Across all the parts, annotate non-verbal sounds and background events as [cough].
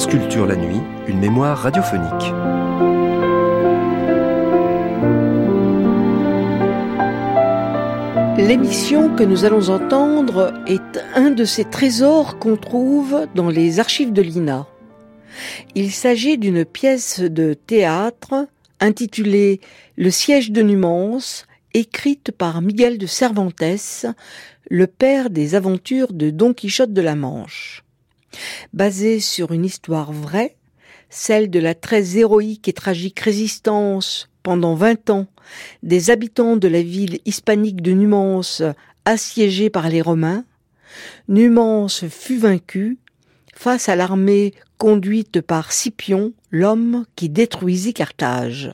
France Culture la nuit, une mémoire radiophonique. L'émission que nous allons entendre est un de ces trésors qu'on trouve dans les archives de l'INA. Il s'agit d'une pièce de théâtre intitulée Le siège de Numance, écrite par Miguel de Cervantes, le père des aventures de Don Quichotte de la Manche. Basée sur une histoire vraie, celle de la très héroïque et tragique résistance pendant vingt ans des habitants de la ville hispanique de Numance assiégée par les Romains, Numance fut vaincue face à l'armée conduite par Scipion, l'homme qui détruisit Carthage.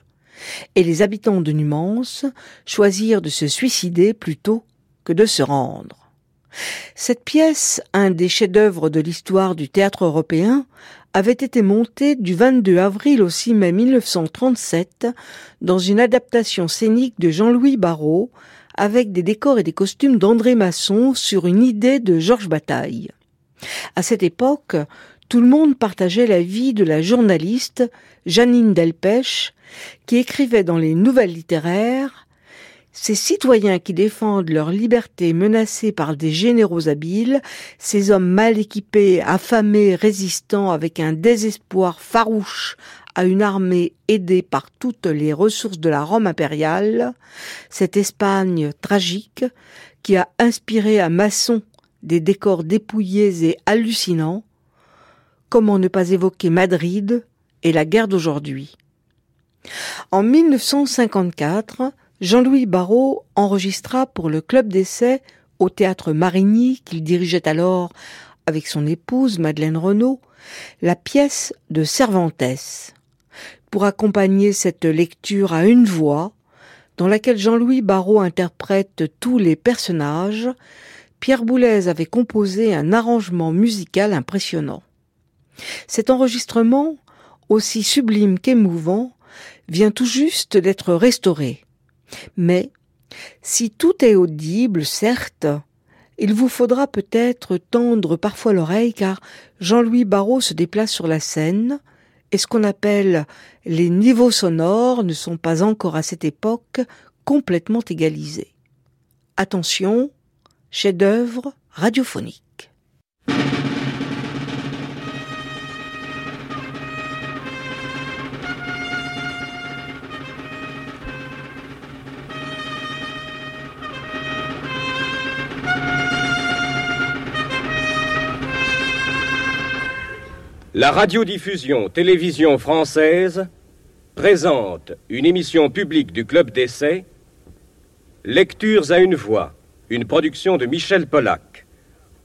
Et les habitants de Numance choisirent de se suicider plutôt que de se rendre. Cette pièce, un des chefs-d'œuvre de l'histoire du théâtre européen, avait été montée du 22 avril au 6 mai 1937 dans une adaptation scénique de Jean-Louis Barrault avec des décors et des costumes d'André Masson sur une idée de Georges Bataille. À cette époque, tout le monde partageait la vie de la journaliste Janine Delpech, qui écrivait dans les nouvelles littéraires ces citoyens qui défendent leur liberté menacée par des généraux habiles, ces hommes mal équipés, affamés, résistants avec un désespoir farouche à une armée aidée par toutes les ressources de la Rome impériale, cette Espagne tragique qui a inspiré à Masson des décors dépouillés et hallucinants, comment ne pas évoquer Madrid et la guerre d'aujourd'hui? En 1954, Jean-Louis Barrault enregistra pour le club d'essai au théâtre Marigny qu'il dirigeait alors avec son épouse Madeleine Renaud la pièce de Cervantes pour accompagner cette lecture à une voix dans laquelle Jean-Louis Barrault interprète tous les personnages, Pierre Boulez avait composé un arrangement musical impressionnant. Cet enregistrement, aussi sublime qu'émouvant, vient tout juste d'être restauré. Mais si tout est audible, certes, il vous faudra peut-être tendre parfois l'oreille car Jean-Louis Barrault se déplace sur la scène et ce qu'on appelle les niveaux sonores ne sont pas encore à cette époque complètement égalisés. Attention, chef-d'œuvre radiophonique. La radiodiffusion télévision française présente une émission publique du Club d'essai, Lectures à une voix, une production de Michel Pollack.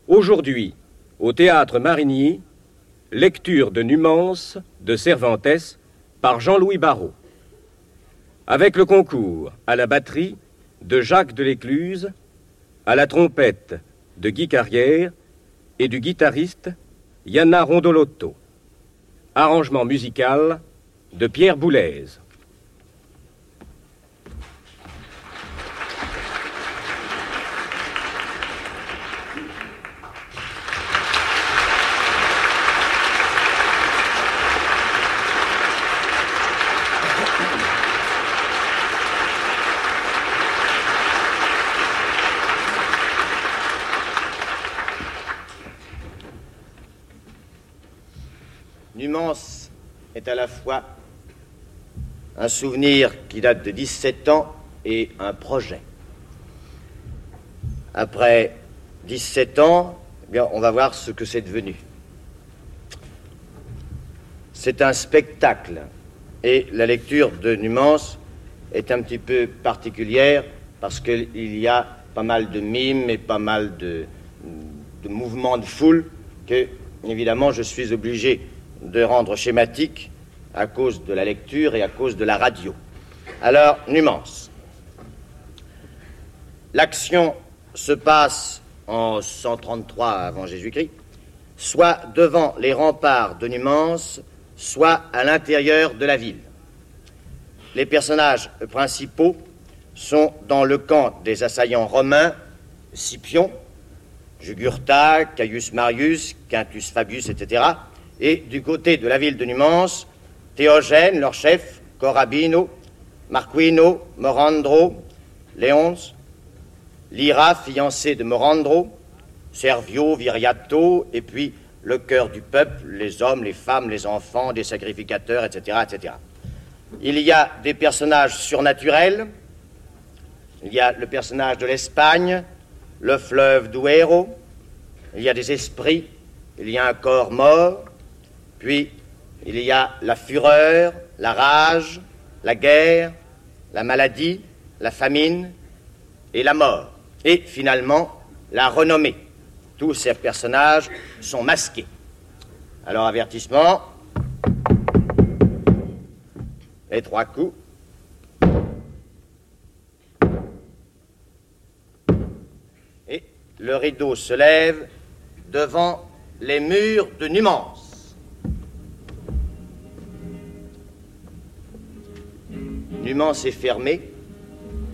Aujourd'hui, au théâtre Marigny, lecture de Numance de Cervantes par Jean-Louis Barrault. Avec le concours à la batterie de Jacques Delécluse, à la trompette de Guy Carrière et du guitariste Yana Rondolotto. Arrangement musical de Pierre Boulez. Numance est à la fois un souvenir qui date de 17 ans et un projet. Après 17 ans, eh on va voir ce que c'est devenu. C'est un spectacle et la lecture de Numance est un petit peu particulière parce qu'il y a pas mal de mimes et pas mal de, de mouvements de foule que, évidemment, je suis obligé de rendre schématique à cause de la lecture et à cause de la radio. Alors, Numance. L'action se passe en 133 avant Jésus-Christ, soit devant les remparts de Numance, soit à l'intérieur de la ville. Les personnages principaux sont dans le camp des assaillants romains, Scipion, Jugurtha, Caius Marius, Quintus Fabius, etc. Et du côté de la ville de Numance, Théogène, leur chef, Corabino, Marquino, Morandro, Léonce, Lyra, fiancé de Morandro, Servio, Viriato, et puis le cœur du peuple, les hommes, les femmes, les enfants, des sacrificateurs, etc., etc. Il y a des personnages surnaturels. Il y a le personnage de l'Espagne, le fleuve Duero. Il y a des esprits. Il y a un corps mort. Puis il y a la fureur, la rage, la guerre, la maladie, la famine et la mort. Et finalement, la renommée. Tous ces personnages sont masqués. Alors, avertissement. Les trois coups. Et le rideau se lève devant les murs de Numance. Numance est fermé.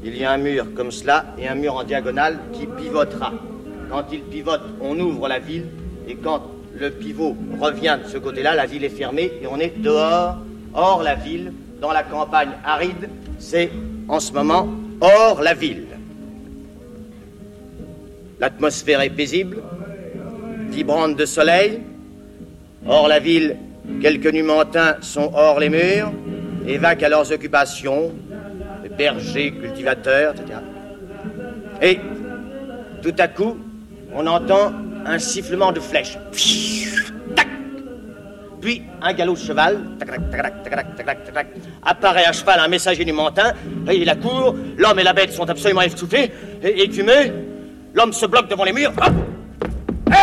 Il y a un mur comme cela et un mur en diagonale qui pivotera. Quand il pivote, on ouvre la ville et quand le pivot revient de ce côté-là, la ville est fermée et on est dehors, hors la ville, dans la campagne aride. C'est en ce moment hors la ville. L'atmosphère est paisible, vibrante de soleil. Hors la ville, quelques numantins sont hors les murs et à leurs occupations, bergers, cultivateurs, etc. Et tout à coup, on entend un sifflement de flèche. Tac Puis un galop de cheval. Apparaît à cheval un messager du Mantin. Il accourt. L'homme et la bête sont absolument essoufflés, écumés. L'homme se bloque devant les murs. Hop Hé,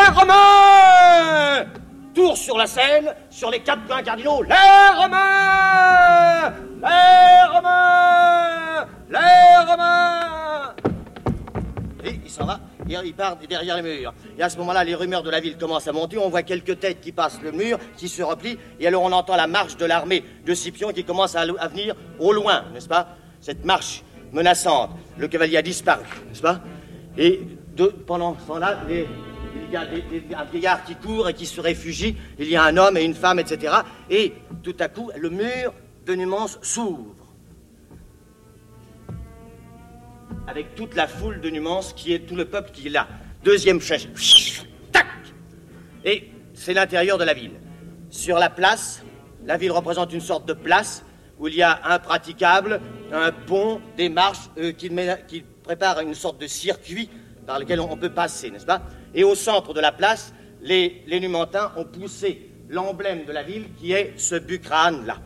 Tour sur la scène, sur les quatre points cardinaux. Les Romains Les Romains Les Romains Et il s'en va il part derrière les murs. Et à ce moment-là, les rumeurs de la ville commencent à monter. On voit quelques têtes qui passent le mur, qui se replient. Et alors on entend la marche de l'armée de Scipion qui commence à, venir au loin, n'est-ce pas? Cette marche menaçante. Le cavalier a disparu, n'est-ce pas? Et pendant ce temps-là, il y a un vieillard qui court et qui se réfugie. Il y a un homme et une femme, etc. Et tout à coup, le mur de Numance s'ouvre. avec toute la foule de Numance qui est tout le peuple qui est là. Deuxième chaise. Tac Et c'est l'intérieur de la ville. Sur la place, la ville représente une sorte de place où il y a un praticable, un pont, des marches euh, qui, qui une sorte de circuit par lequel on peut passer, n'est-ce pas? Et au centre de la place, les, les Numantins ont poussé l'emblème de la ville qui est ce bucrane-là.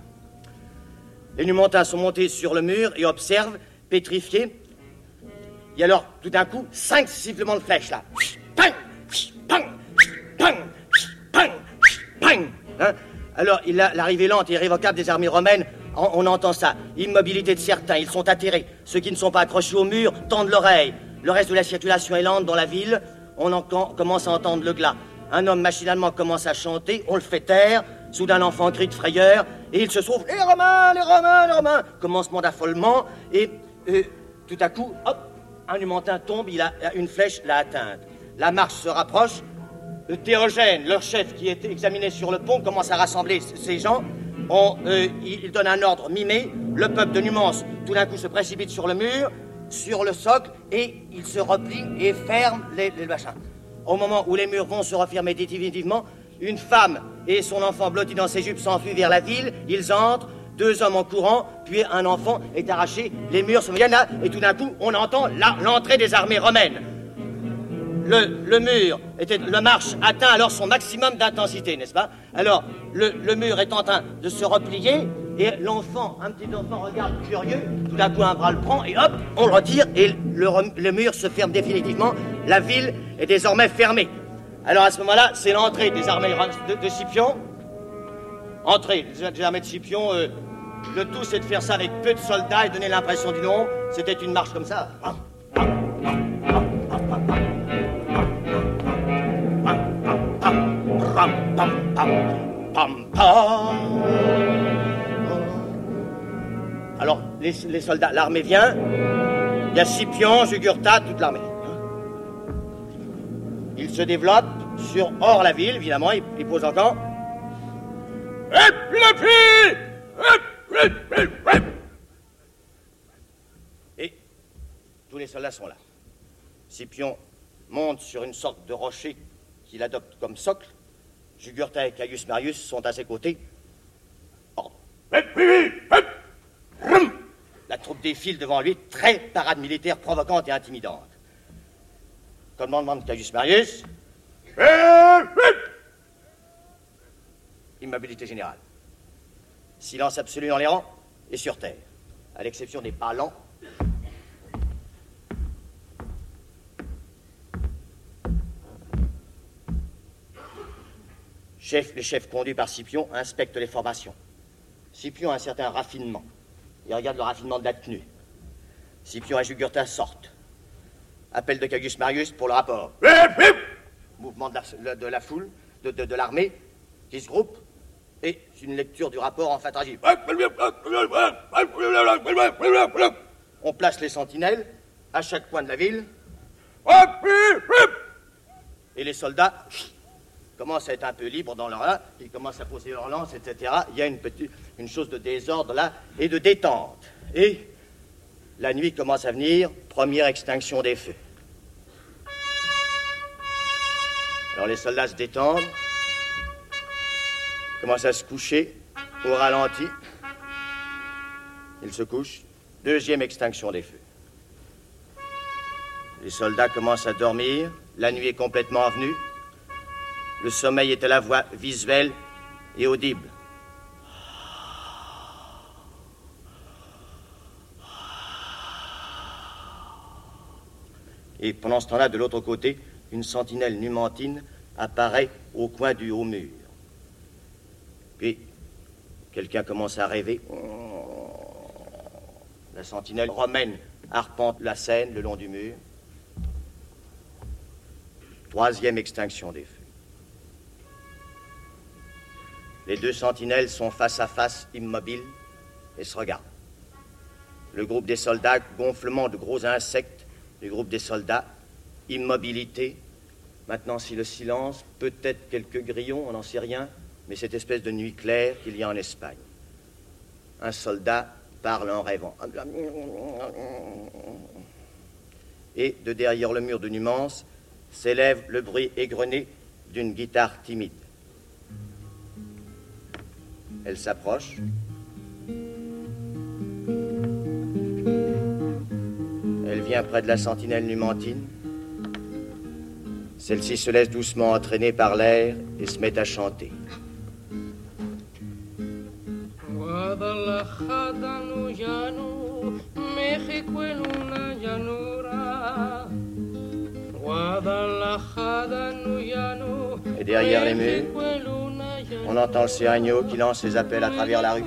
Les Numantins sont montés sur le mur et observent, pétrifiés, et alors, tout d'un coup, cinq sifflements de flèches, là. Pang Pang Pang Pang Pang hein Alors, l'arrivée lente et irrévocable des armées romaines, on, entend ça. Immobilité de certains, ils sont atterrés. Ceux qui ne sont pas accrochés au mur tendent l'oreille. Le reste de la circulation est lente dans la ville. On commence à entendre le glas. Un homme machinalement commence à chanter, on le fait taire. Soudain, l'enfant crie de frayeur, et il se trouve Les Romains, les Romains, les Romains Commencement d'affolement, et euh, tout à coup, hop, un humantin tombe, il a une flèche l'a atteinte. La marche se rapproche. Le Théogène, leur chef qui est examiné sur le pont, commence à rassembler ces gens. Euh, il donne un ordre mimé. Le peuple de Numance, tout d'un coup, se précipite sur le mur, sur le socle, et il se replie et ferme les, machins. Au moment où les murs vont se refermer définitivement, une femme et son enfant blotti dans ses jupes s'enfuient vers la ville. Ils entrent deux hommes en courant, puis un enfant est arraché, les murs se viennent là, et tout d'un coup, on entend l'entrée des armées romaines. Le, mur, était, le marche atteint alors son maximum d'intensité, n'est-ce pas? Alors, le, mur est en train de se replier, Et l'enfant, un petit enfant regarde curieux, tout d'un coup un bras le prend et hop, on le retire et le, mur se ferme définitivement. La ville est désormais fermée. Alors à ce moment-là, c'est l'entrée des armées de, Scipion. Entrée des armées de Scipion. Euh, le tout, c'est de faire ça avec peu de soldats et donner l'impression du nom. C'était une marche comme ça. Les, soldats, l'armée vient. Il y a Scipion, Jugurtha, toute l'armée. Il se développe sur hors la ville, évidemment, il, il pose encore. Et tous les soldats sont là. Scipion monte sur une sorte de rocher qu'il adopte comme socle. Jugurtha et Caius Marius sont à ses côtés. La troupe défile devant lui, très parade militaire provocante et intimidante. Commandement de Caius Marius. Immobilité générale. Silence absolu dans les rangs et sur terre, à l'exception des pas lents. Chef, le chef conduit par Scipion inspecte les formations. Scipion a un certain raffinement. Il regarde le raffinement de la tenue. Scipion et Jugurtha sortent. Appel de Cagus Marius pour le rapport. Mouvement de la, foule, de, de l'armée, qui se groupe et une lecture du rapport en tragique. On place les sentinelles à chaque coin de la ville. Et les soldats commencent à être un peu libres dans leur là, ils commencent à poser leurs lances, etc. Il y a une, petite, une chose de désordre là et de détente. Et la nuit commence à venir, première extinction des feux. Alors les soldats se détendent, commence à se coucher au ralenti. Il se couche. Deuxième extinction des feux. Les soldats commencent à dormir. La nuit est complètement venue. Le sommeil est à la voix visuelle et audible. Et pendant ce temps-là, de l'autre côté, une sentinelle numantine apparaît au coin du haut mur. Puis, quelqu'un commence à rêver. La sentinelle romaine arpente la scène le long du mur. Troisième extinction des feux. Les deux sentinelles sont face à face, immobiles, et se regardent. Le groupe des soldats, gonflement de gros insectes. Le groupe des soldats, immobilité. Maintenant, si le silence, peut-être quelques grillons, on n'en sait rien mais cette espèce de nuit claire qu'il y a en Espagne. Un soldat parle en rêvant. Et de derrière le mur de Numance s'élève le bruit égrené d'une guitare timide. Elle s'approche. Elle vient près de la sentinelle numantine. Celle-ci se laisse doucement entraîner par l'air et se met à chanter. Et derrière les murs, on entend le agneau qui lance ses appels à travers la rue.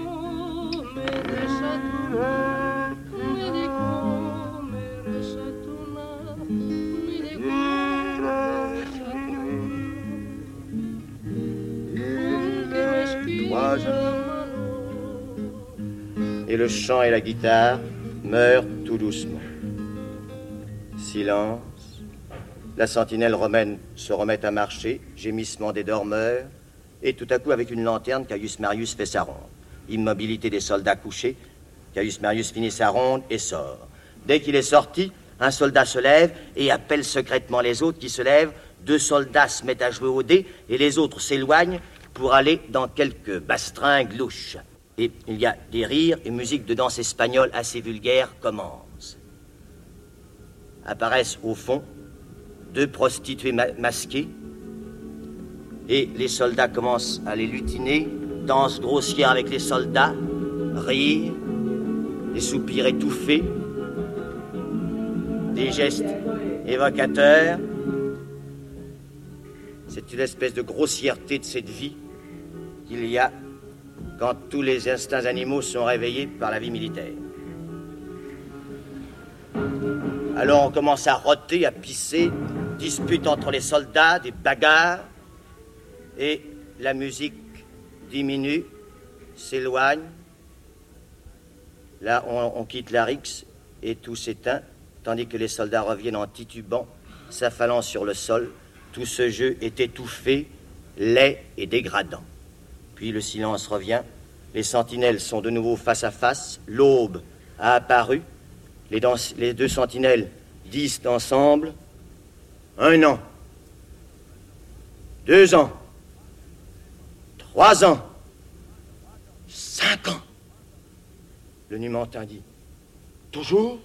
et le chant et la guitare meurent tout doucement. Silence. La sentinelle romaine se remet à marcher, gémissement des dormeurs, et tout à coup, avec une lanterne, Caius Marius fait sa ronde. Immobilité des soldats couchés, Caius Marius finit sa ronde et sort. Dès qu'il est sorti, un soldat se lève et appelle secrètement les autres qui se lèvent. Deux soldats se mettent à jouer au dé et les autres s'éloignent pour aller dans quelques bastringues louches et il y a des rires et musique de danse espagnole assez vulgaire commence. Apparaissent au fond deux prostituées masquées et les soldats commencent à les lutiner, danse grossière avec les soldats rire, des soupirs étouffés, des gestes évocateurs. C'est une espèce de grossièreté de cette vie qu'il y a quand tous les instincts animaux sont réveillés par la vie militaire. Alors on commence à roter, à pisser, dispute entre les soldats, des bagarres, et la musique diminue, s'éloigne. Là, on, quitte la rixe et tout s'éteint, tandis que les soldats reviennent en titubant, s'affalant sur le sol. Tout ce jeu est étouffé, laid et dégradant. Puis le silence revient, les sentinelles sont de nouveau face à face, l'aube a apparu, les, deux sentinelles disent ensemble un an, deux ans, trois ans, cinq ans. Le Numantin dit. Toujours?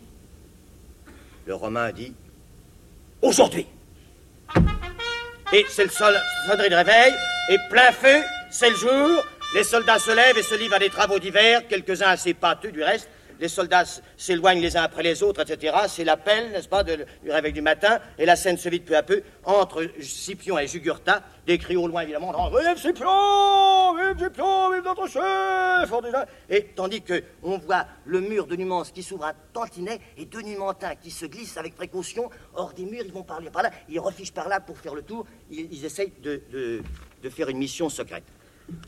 Le Romain dit. Aujourd'hui. Et c'est le sol, sonnerie de réveil, et plein feu, c'est le jour, les soldats se lèvent et se livrent à des travaux divers, quelques-uns assez pâteux du reste, les soldats s'éloignent les uns après les autres, etc. C'est l'appel, n'est-ce pas, du réveil du matin, et la scène se vide peu à peu entre Scipion et Jugurtha, des cris au loin évidemment, Vive Scipion Vive Scipion Vive notre chef Et tandis que on voit le mur de Numance qui s'ouvre un tantinet et deux Numantins qui se glissent avec précaution hors des murs, ils vont par là, ils refichent par là pour faire le tour, ils, essayent de, de faire une mission secrète.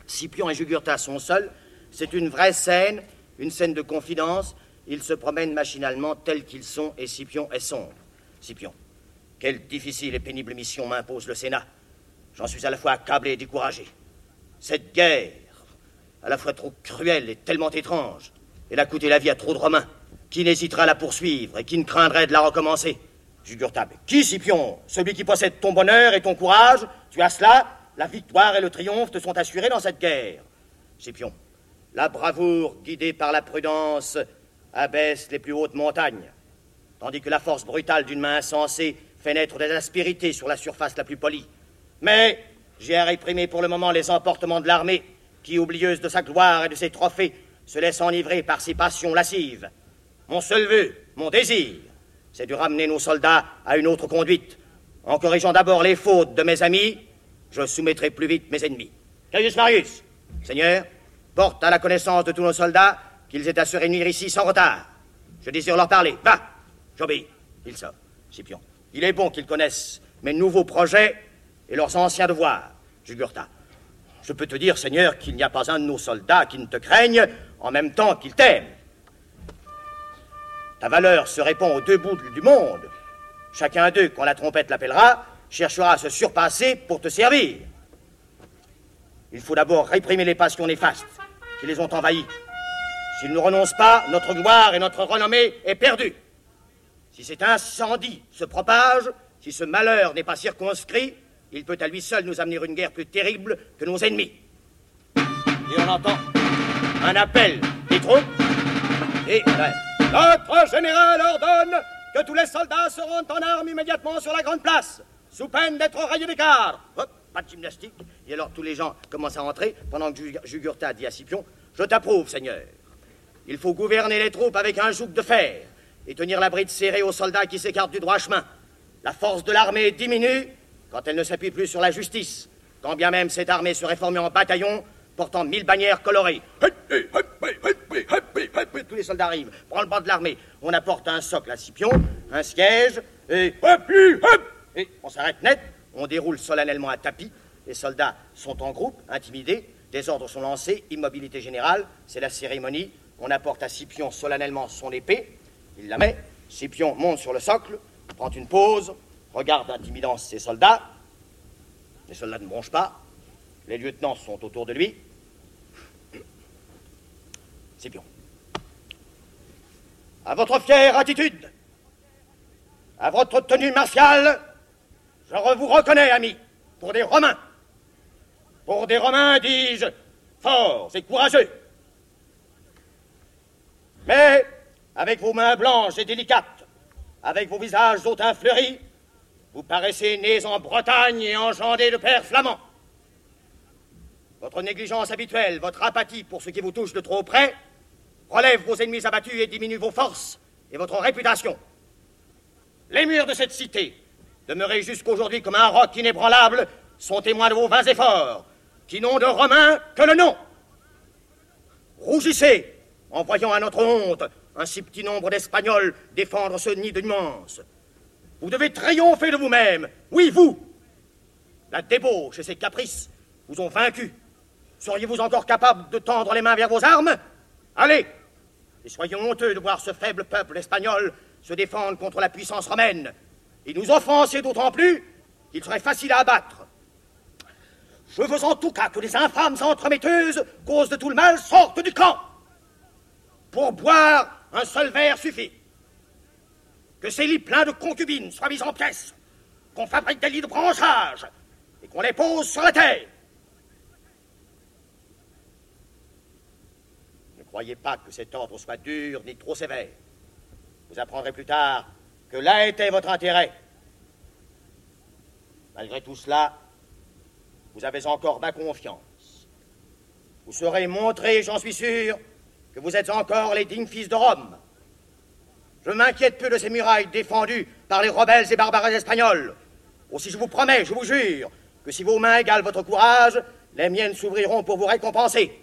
Scipion et Jugurtha sont seuls, c'est une vraie scène, une scène de confidence, ils se promènent machinalement tels qu'ils sont et Scipion est sombre. Scipion, quelle difficile et pénible mission m'impose le Sénat. J'en suis à la fois accablé et découragé. Cette guerre, à la fois trop cruelle et tellement étrange, elle a coûté la vie à trop de Romains. Qui n'hésitera à la poursuivre et qui ne craindrait de la recommencer Jugurtha, qui, Scipion? Celui qui possède ton bonheur et ton courage? Tu as cela? La victoire et le triomphe te sont assurés dans cette guerre. Scipion, la bravoure, guidée par la prudence, abaisse les plus hautes montagnes, tandis que la force brutale d'une main insensée fait naître des aspérités sur la surface la plus polie. Mais j'ai à réprimer pour le moment les emportements de l'armée, qui, oublieuse de sa gloire et de ses trophées, se laisse enivrer par ses passions lascives. Mon seul vœu, mon désir, c'est de ramener nos soldats à une autre conduite. En corrigeant d'abord les fautes de mes amis, je soumettrai plus vite mes ennemis. Caius Marius, Seigneur, porte à la connaissance de tous nos soldats qu'ils aient à se réunir ici sans retard. Je désire leur parler. Va J'obéis. Il sort. Scipion. Il est bon qu'ils connaissent mes nouveaux projets et leurs anciens devoirs. Jugurtha. Je peux te dire, Seigneur, qu'il n'y a pas un de nos soldats qui ne te craigne en même temps qu'il t'aime. Ta valeur se répand aux deux bouts du monde. Chacun d'eux, quand la trompette l'appellera, cherchera à se surpasser pour te servir. Il faut d'abord réprimer les passions néfastes qui les ont envahis. S'ils ne renoncent pas, notre gloire et notre renommée est perdue. Si cet incendie se propage, si ce malheur n'est pas circonscrit, il peut à lui seul nous amener une guerre plus terrible que nos ennemis. Et on entend un appel des troupes et notre général ordonne que tous les soldats se rendent en armes immédiatement sur la grande place, sous peine d'être rayés cadres. Hop, pas de gymnastique. Et alors tous les gens commencent à rentrer, pendant que Jugurtha dit à Scipion Je t'approuve, Seigneur. Il faut gouverner les troupes avec un joug de fer et tenir la bride serrée aux soldats qui s'écartent du droit chemin. La force de l'armée diminue quand elle ne s'appuie plus sur la justice, quand bien même cette armée serait formée en bataillon portant mille bannières colorées. Tous les soldats arrivent, prend le bras de l'armée. On apporte un socle à Scipion, un siège, et on s'arrête net. On déroule solennellement un tapis. Les soldats sont en groupe, intimidés. Des ordres sont lancés. Immobilité générale. C'est la cérémonie. On apporte à Scipion solennellement son épée. Il la met. Scipion monte sur le socle, prend une pause, regarde intimidant ses soldats. Les soldats ne bronchent pas. Les lieutenants sont autour de lui. Scipion. À votre fière attitude, à votre tenue martiale, je vous reconnais, amis, pour des Romains. Pour des Romains, dis-je, forts et courageux. Mais, avec vos mains blanches et délicates, avec vos visages hautains fleuris, vous paraissez nés en Bretagne et engendrés de pères flamands. Votre négligence habituelle, votre apathie pour ce qui vous touche de trop près, relève vos ennemis abattus et diminue vos forces et votre réputation. Les murs de cette cité, demeurés jusqu'aujourd'hui comme un roc inébranlable, sont témoins de vos vains efforts, qui n'ont de Romains que le nom. Rougissez en voyant à notre honte un si petit nombre d'Espagnols défendre ce nid de nuances. Vous devez triompher de vous-même, oui, vous. La débauche et ses caprices vous ont vaincu. Seriez-vous encore capable de tendre les mains vers vos armes? Allez Et soyons honteux de voir ce faible peuple espagnol se défendre contre la puissance romaine et nous offenser d'autant plus qu'il serait facile à abattre. Je veux en tout cas que les infâmes entremetteuses, cause de tout le mal, sortent du camp. Pour boire, un seul verre suffit. Que ces lits pleins de concubines soient mis en pièces, qu'on fabrique des lits de branchage et qu'on les pose sur la terre. Ne croyez pas que cet ordre soit dur ni trop sévère. Vous apprendrez plus tard que là était votre intérêt. Malgré tout cela, vous avez encore ma confiance. Vous serez montré, j'en suis sûr, que vous êtes encore les dignes fils de Rome. Je m'inquiète peu de ces murailles défendues par les rebelles et barbares espagnols. Aussi je vous promets, je vous jure, que si vos mains égalent votre courage, les miennes s'ouvriront pour vous récompenser,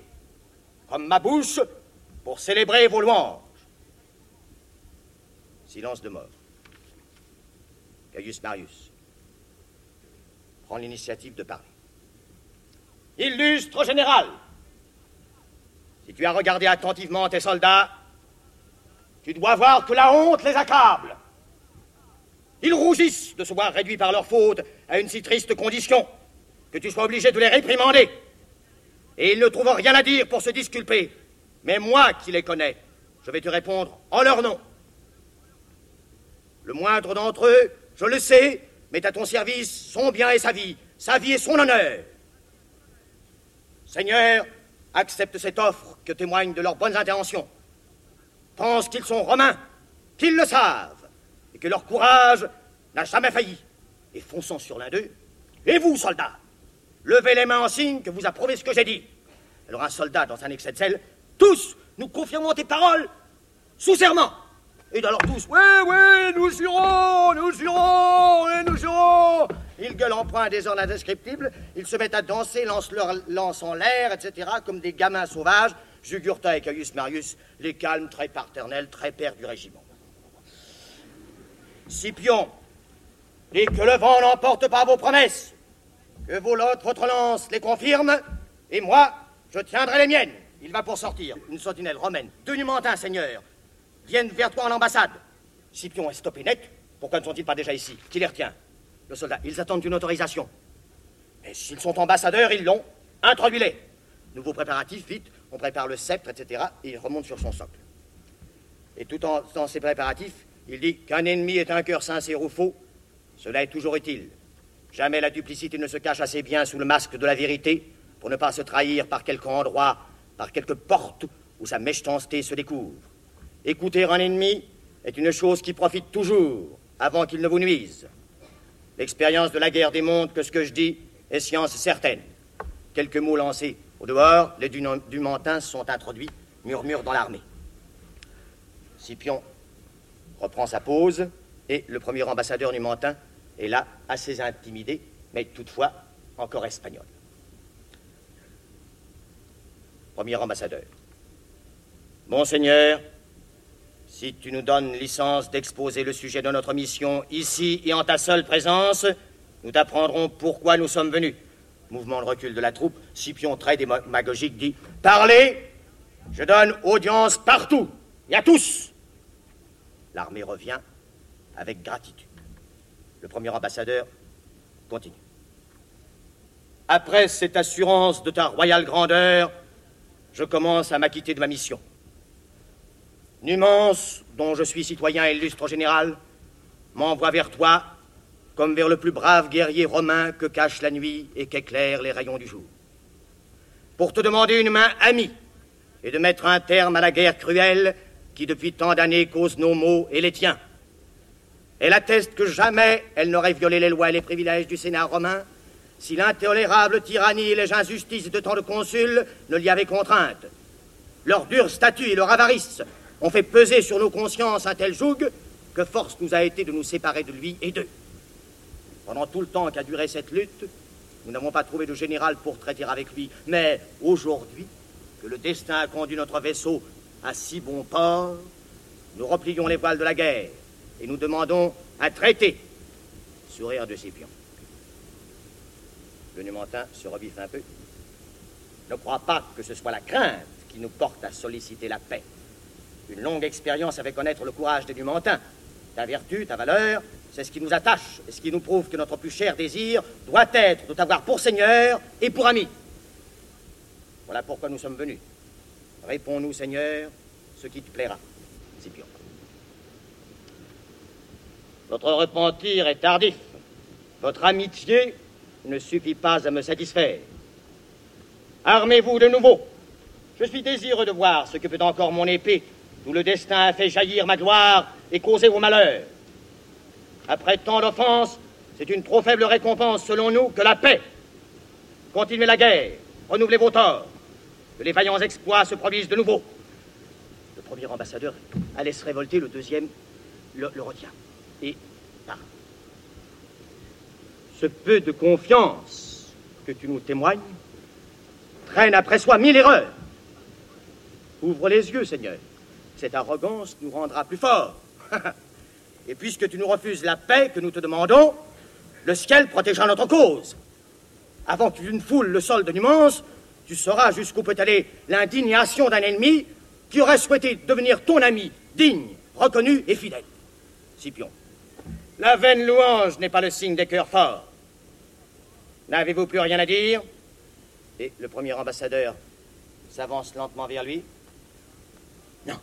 comme ma bouche pour célébrer vos louanges. Silence de mort. Gaius Marius prend l'initiative de parler. Illustre général, si tu as regardé attentivement tes soldats, tu dois voir que la honte les accable. Ils rougissent de se voir réduits par leur faute à une si triste condition que tu sois obligé de les réprimander. Et ils ne trouvent rien à dire pour se disculper. Mais moi qui les connais, je vais te répondre en leur nom. Le moindre d'entre eux, je le sais, met à ton service son bien et sa vie, sa vie et son honneur. Seigneur, accepte cette offre que témoignent de leurs bonnes intentions. Pense qu'ils sont romains, qu'ils le savent, et que leur courage n'a jamais failli. Et fonçons sur l'un d'eux. Et vous, soldats, levez les mains en signe que vous approuvez ce que j'ai dit. Alors un soldat dans un excès de zèle, tous, nous confirmons tes paroles, sous serment. Et alors tous, oui, oui, nous jurons, nous jurons, et nous jurons. Ils gueulent en point des ordres indescriptibles, ils se mettent à danser, lancent leur lance en l'air, etc., comme des gamins sauvages. Jugurtha et Caius Marius, les calmes, très paternels, très pères du régiment. Scipion, et que le vent n'emporte pas vos promesses, que vos lottes, votre lance les confirme, et moi, je tiendrai les miennes. Il va pour sortir, une sentinelle romaine, deux Numentins, seigneur, viennent vers toi en ambassade. Scipion est stoppé net. Pourquoi ne sont-ils pas déjà ici? Qui les retient? Le soldat. Ils attendent une autorisation. Mais s'ils sont ambassadeurs, ils l'ont. Introduis-les. Nouveaux préparatifs, vite. On prépare le sceptre, etc. Et il remonte sur son socle. Et tout en, dans ces préparatifs, il dit qu'un ennemi est un cœur sincère ou faux. Cela est toujours utile. Jamais la duplicité ne se cache assez bien sous le masque de la vérité pour ne pas se trahir par quelque endroit, par quelque porte où sa méchanceté se découvre. Écouter un ennemi est une chose qui profite toujours avant qu'il ne vous nuise. L'expérience de la guerre démontre que ce que je dis est science certaine. Quelques mots lancés au dehors, les Dumantins sont introduits, murmure dans l'armée. Scipion reprend sa pose et le premier ambassadeur numantin est là, assez intimidé, mais toutefois encore espagnol. Premier ambassadeur. Monseigneur, si tu nous donnes licence d'exposer le sujet de notre mission ici et en ta seule présence, nous t'apprendrons pourquoi nous sommes venus. Mouvement de recul de la troupe, Scipion très démagogique dit Parlez, je donne audience partout et à tous. L'armée revient avec gratitude. Le premier ambassadeur continue. Après cette assurance de ta royale grandeur, je commence à m'acquitter de ma mission. Numance, dont je suis citoyen illustre général, m'envoie vers toi comme vers le plus brave guerrier romain que cache la nuit et qu'éclairent les rayons du jour. Pour te demander une main amie et de mettre un terme à la guerre cruelle qui depuis tant d'années cause nos maux et les tiens. Elle atteste que jamais elle n'aurait violé les lois et les privilèges du Sénat romain si l'intolérable tyrannie et les injustices de tant de consuls ne l'y avaient contrainte. Leur dure statut et leur avarice ont fait peser sur nos consciences un tel joug que force nous a été de nous séparer de lui et d'eux. Pendant tout le temps qu'a duré cette lutte, nous n'avons pas trouvé de général pour traiter avec lui. Mais aujourd'hui, que le destin a conduit notre vaisseau à si bon port, nous replions les voiles de la guerre et nous demandons un traité. Sourire de Scipion. Le Numantin se reviffe un peu. Ne crois pas que ce soit la crainte qui nous porte à solliciter la paix. Une longue expérience avait connaître le courage des Numantins. Ta vertu, ta valeur, c'est ce qui nous attache et ce qui nous prouve que notre plus cher désir doit être de t'avoir pour Seigneur et pour ami. Voilà pourquoi nous sommes venus. Réponds-nous, Seigneur, ce qui te plaira. Scipion. Votre repentir est tardif. Votre amitié ne suffit pas à me satisfaire. Armez-vous de nouveau. Je suis désireux de voir ce que peut encore mon épée, d'où le destin a fait jaillir ma gloire et causer vos malheurs. Après tant d'offenses, c'est une trop faible récompense, selon nous, que la paix. Continuez la guerre, renouvelez vos torts, que les vaillants exploits se produisent de nouveau. Le premier ambassadeur allait se révolter, le deuxième le, le retient. Et part. Ce peu de confiance que tu nous témoignes traîne après soi mille erreurs. Ouvre les yeux, Seigneur. Cette arrogance nous rendra plus forts. [laughs] Et puisque tu nous refuses la paix que nous te demandons, le ciel protégera notre cause. Avant que tu ne foules le sol de Numance, tu sauras jusqu'où peut aller l'indignation d'un ennemi qui aurait souhaité devenir ton ami, digne, reconnu et fidèle. Scipion, la vaine louange n'est pas le signe des cœurs forts. N'avez-vous plus rien à dire? Et le premier ambassadeur s'avance lentement vers lui. Non.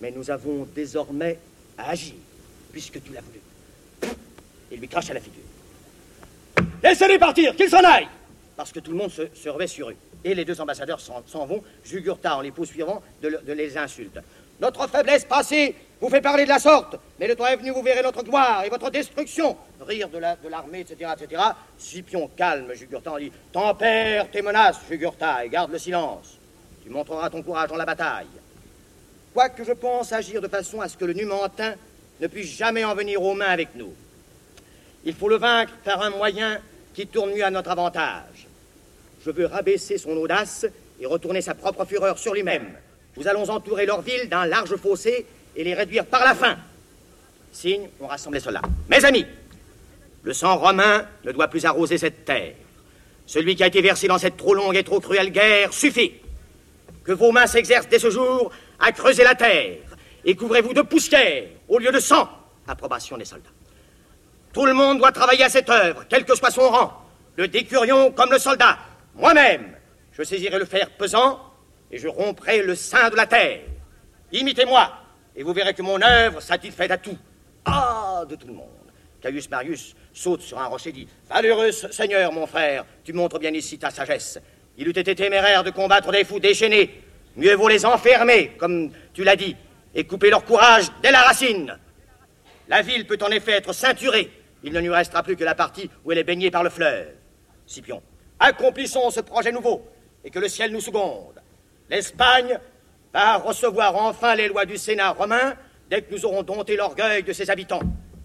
Mais nous avons désormais à agir, puisque tu l'as voulu. Il lui crache à la figure. Laissez-les partir, qu'ils s'en aillent Parce que tout le monde se, se remet sur eux. Et les deux ambassadeurs s'en vont, Jugurtha en les poursuivant de, le- de les insultes. Notre faiblesse passée vous fait parler de la sorte, mais le temps est venu, vous verrez notre gloire et votre destruction. Rire de la- de l'armée, etc., etc. Scipion calme Jugurtha en dit Tempère tes menaces, Jugurtha, et garde le silence. Tu montreras ton courage dans la bataille. Quoique je pense agir de façon à ce que le Numantin ne puisse jamais en venir aux mains avec nous. Il faut le vaincre par un moyen qui tourne mieux à notre avantage. Je veux rabaisser son audace et retourner sa propre fureur sur lui-même. Nous allons entourer leur ville d'un large fossé et les réduire par la faim. Signe, on rassemble les soldats. Mes amis, le sang romain ne doit plus arroser cette terre. Celui qui a été versé dans cette trop longue et trop cruelle guerre suffit. Que vos mains s'exercent dès ce jour à creuser la terre et couvrez-vous de poussière au lieu de sang. Approbation des soldats. Tout le monde doit travailler à cette œuvre, quel que soit son rang, le décurion comme le soldat. Moi-même, je saisirai le fer pesant et je romprai le sein de la terre. Imitez-moi, et vous verrez que mon œuvre satisfait à tout. Ah, de tout le monde. Caius Marius saute sur un rocher et dit Valeureux Seigneur, mon frère, tu montres bien ici ta sagesse. Il eût été téméraire de combattre des fous déchaînés. Mieux vaut les enfermer, comme tu l'as dit, et couper leur courage dès la racine. La ville peut en effet être ceinturée. Il ne lui restera plus que la partie où elle est baignée par le fleuve. Scipion, accomplissons ce projet nouveau et que le ciel nous seconde. L'Espagne va recevoir enfin les lois du Sénat romain dès que nous aurons dompté l'orgueil de ses habitants.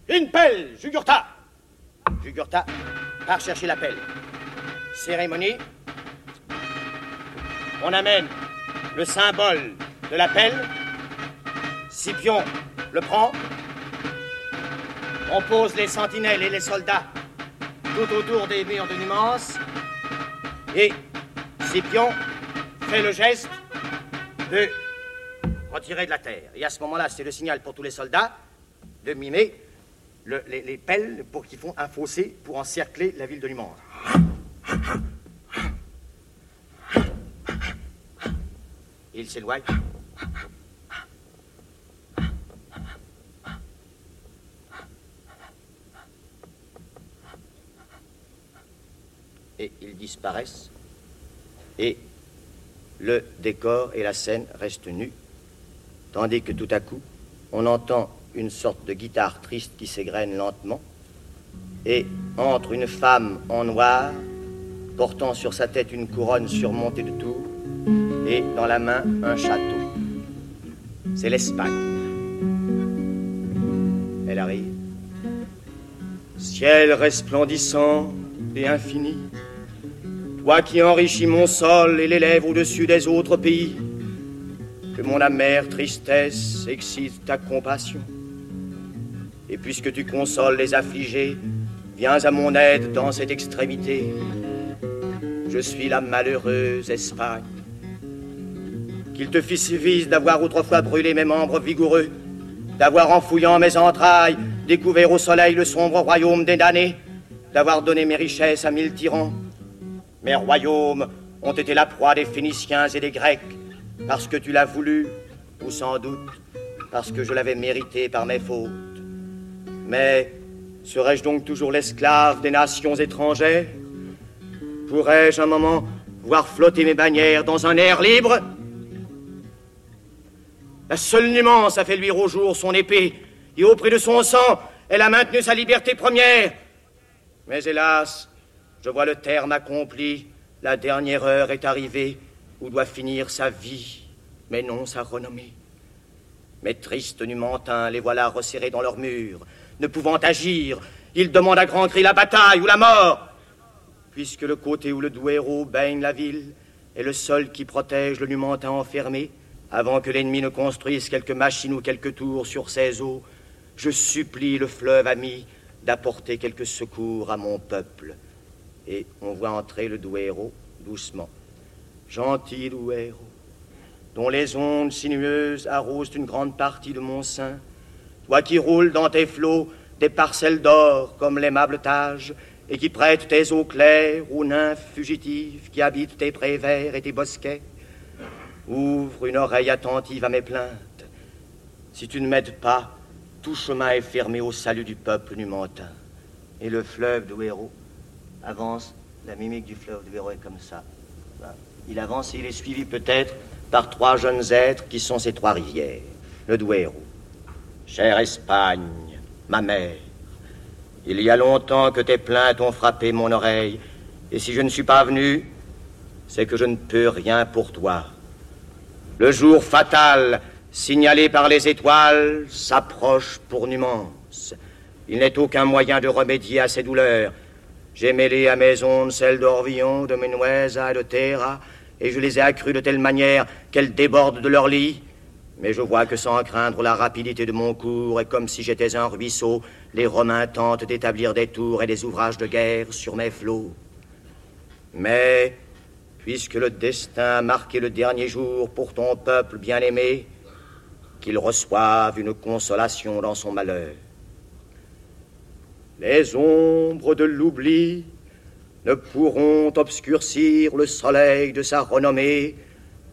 Une pelle, Jugurtha Jugurtha part chercher la pelle. Cérémonie. On amène le symbole de la pelle. Scipion le prend. On pose les sentinelles et les soldats tout autour des murs de Numance. Et Scipion fait le geste de retirer de la terre. Et à ce moment-là, c'est le signal pour tous les soldats de mimer le- les, les pelles pour qu'ils font un fossé pour encercler la ville de Numance. Il s'éloigne. Et ils disparaissent. Et le décor et la scène restent nus. Tandis que tout à coup, on entend une sorte de guitare triste qui s'égrène lentement. Et entre une femme en noir, portant sur sa tête une couronne surmontée de tours, et dans la main un château. C'est l'Espagne. Elle arrive. Ciel resplendissant et infini, toi qui enrichis mon sol et l'élève au-dessus des autres pays, que mon amère tristesse excite ta compassion. Et puisque tu consoles les affligés, viens à mon aide dans cette extrémité. Je suis la malheureuse Espagne. Qu'il te fit suffise d'avoir autrefois brûlé mes membres vigoureux, d'avoir en fouillant mes entrailles découvert au soleil le sombre royaume des damnés, d'avoir donné mes richesses à mille tyrans. Mes royaumes ont été la proie des Phéniciens et des Grecs, parce que tu l'as voulu, ou sans doute parce que je l'avais mérité par mes fautes. Mais serais-je donc toujours l'esclave des nations étrangères? Pourrais-je un moment voir flotter mes bannières dans un air libre? La seule nuance a fait luire au jour son épée, et au prix de son sang, elle a maintenu sa liberté première. Mais hélas, je vois le terme accompli, la dernière heure est arrivée où doit finir sa vie, mais non sa renommée. Mes tristes numantins, les voilà resserrés dans leurs murs, ne pouvant agir, ils demandent à grands cris la bataille ou la mort. Puisque le côté où le doux baigne la ville est le seul qui protège le numantin enfermé, avant que l'ennemi ne construise quelque machine ou quelque tour sur ses eaux, je supplie le fleuve ami d'apporter quelque secours à mon peuple. Et on voit entrer le doux doucement. Gentil doux dont les ondes sinueuses arrosent une grande partie de mon sein, toi qui roules dans tes flots des parcelles d'or comme l'aimable Tage, et qui prêtes tes eaux claires aux nymphes fugitives qui habitent tes prés verts et tes bosquets, ouvre une oreille attentive à mes plaintes. Si tu ne m'aides pas, tout chemin est fermé au salut du peuple numantin. Et le fleuve de Héros avance, la mimique du fleuve de Héros est comme ça. Il avance et il est suivi peut-être par trois jeunes êtres qui sont ces trois rivières. Le Douéro. Chère Espagne, ma mère, il y a longtemps que tes plaintes ont frappé mon oreille, et si je ne suis pas venu, c'est que je ne peux rien pour toi. Le jour fatal signalé par les étoiles, s'approche pour Numance. Il n'est aucun moyen de remédier à ces douleurs. J'ai mêlé à mes ondes celles d'Orvillon, de Menuesa et de Terra, et je les ai accrues de telle manière qu'elles débordent de leur lit. Mais je vois que sans craindre la rapidité de mon cours, et comme si j'étais un ruisseau, les Romains tentent d'établir des tours et des ouvrages de guerre sur mes flots. Mais, puisque le destin a marqué le dernier jour pour ton peuple bien-aimé, qu'il reçoive une consolation dans son malheur. Les ombres de l'oubli ne pourront obscurcir le soleil de sa renommée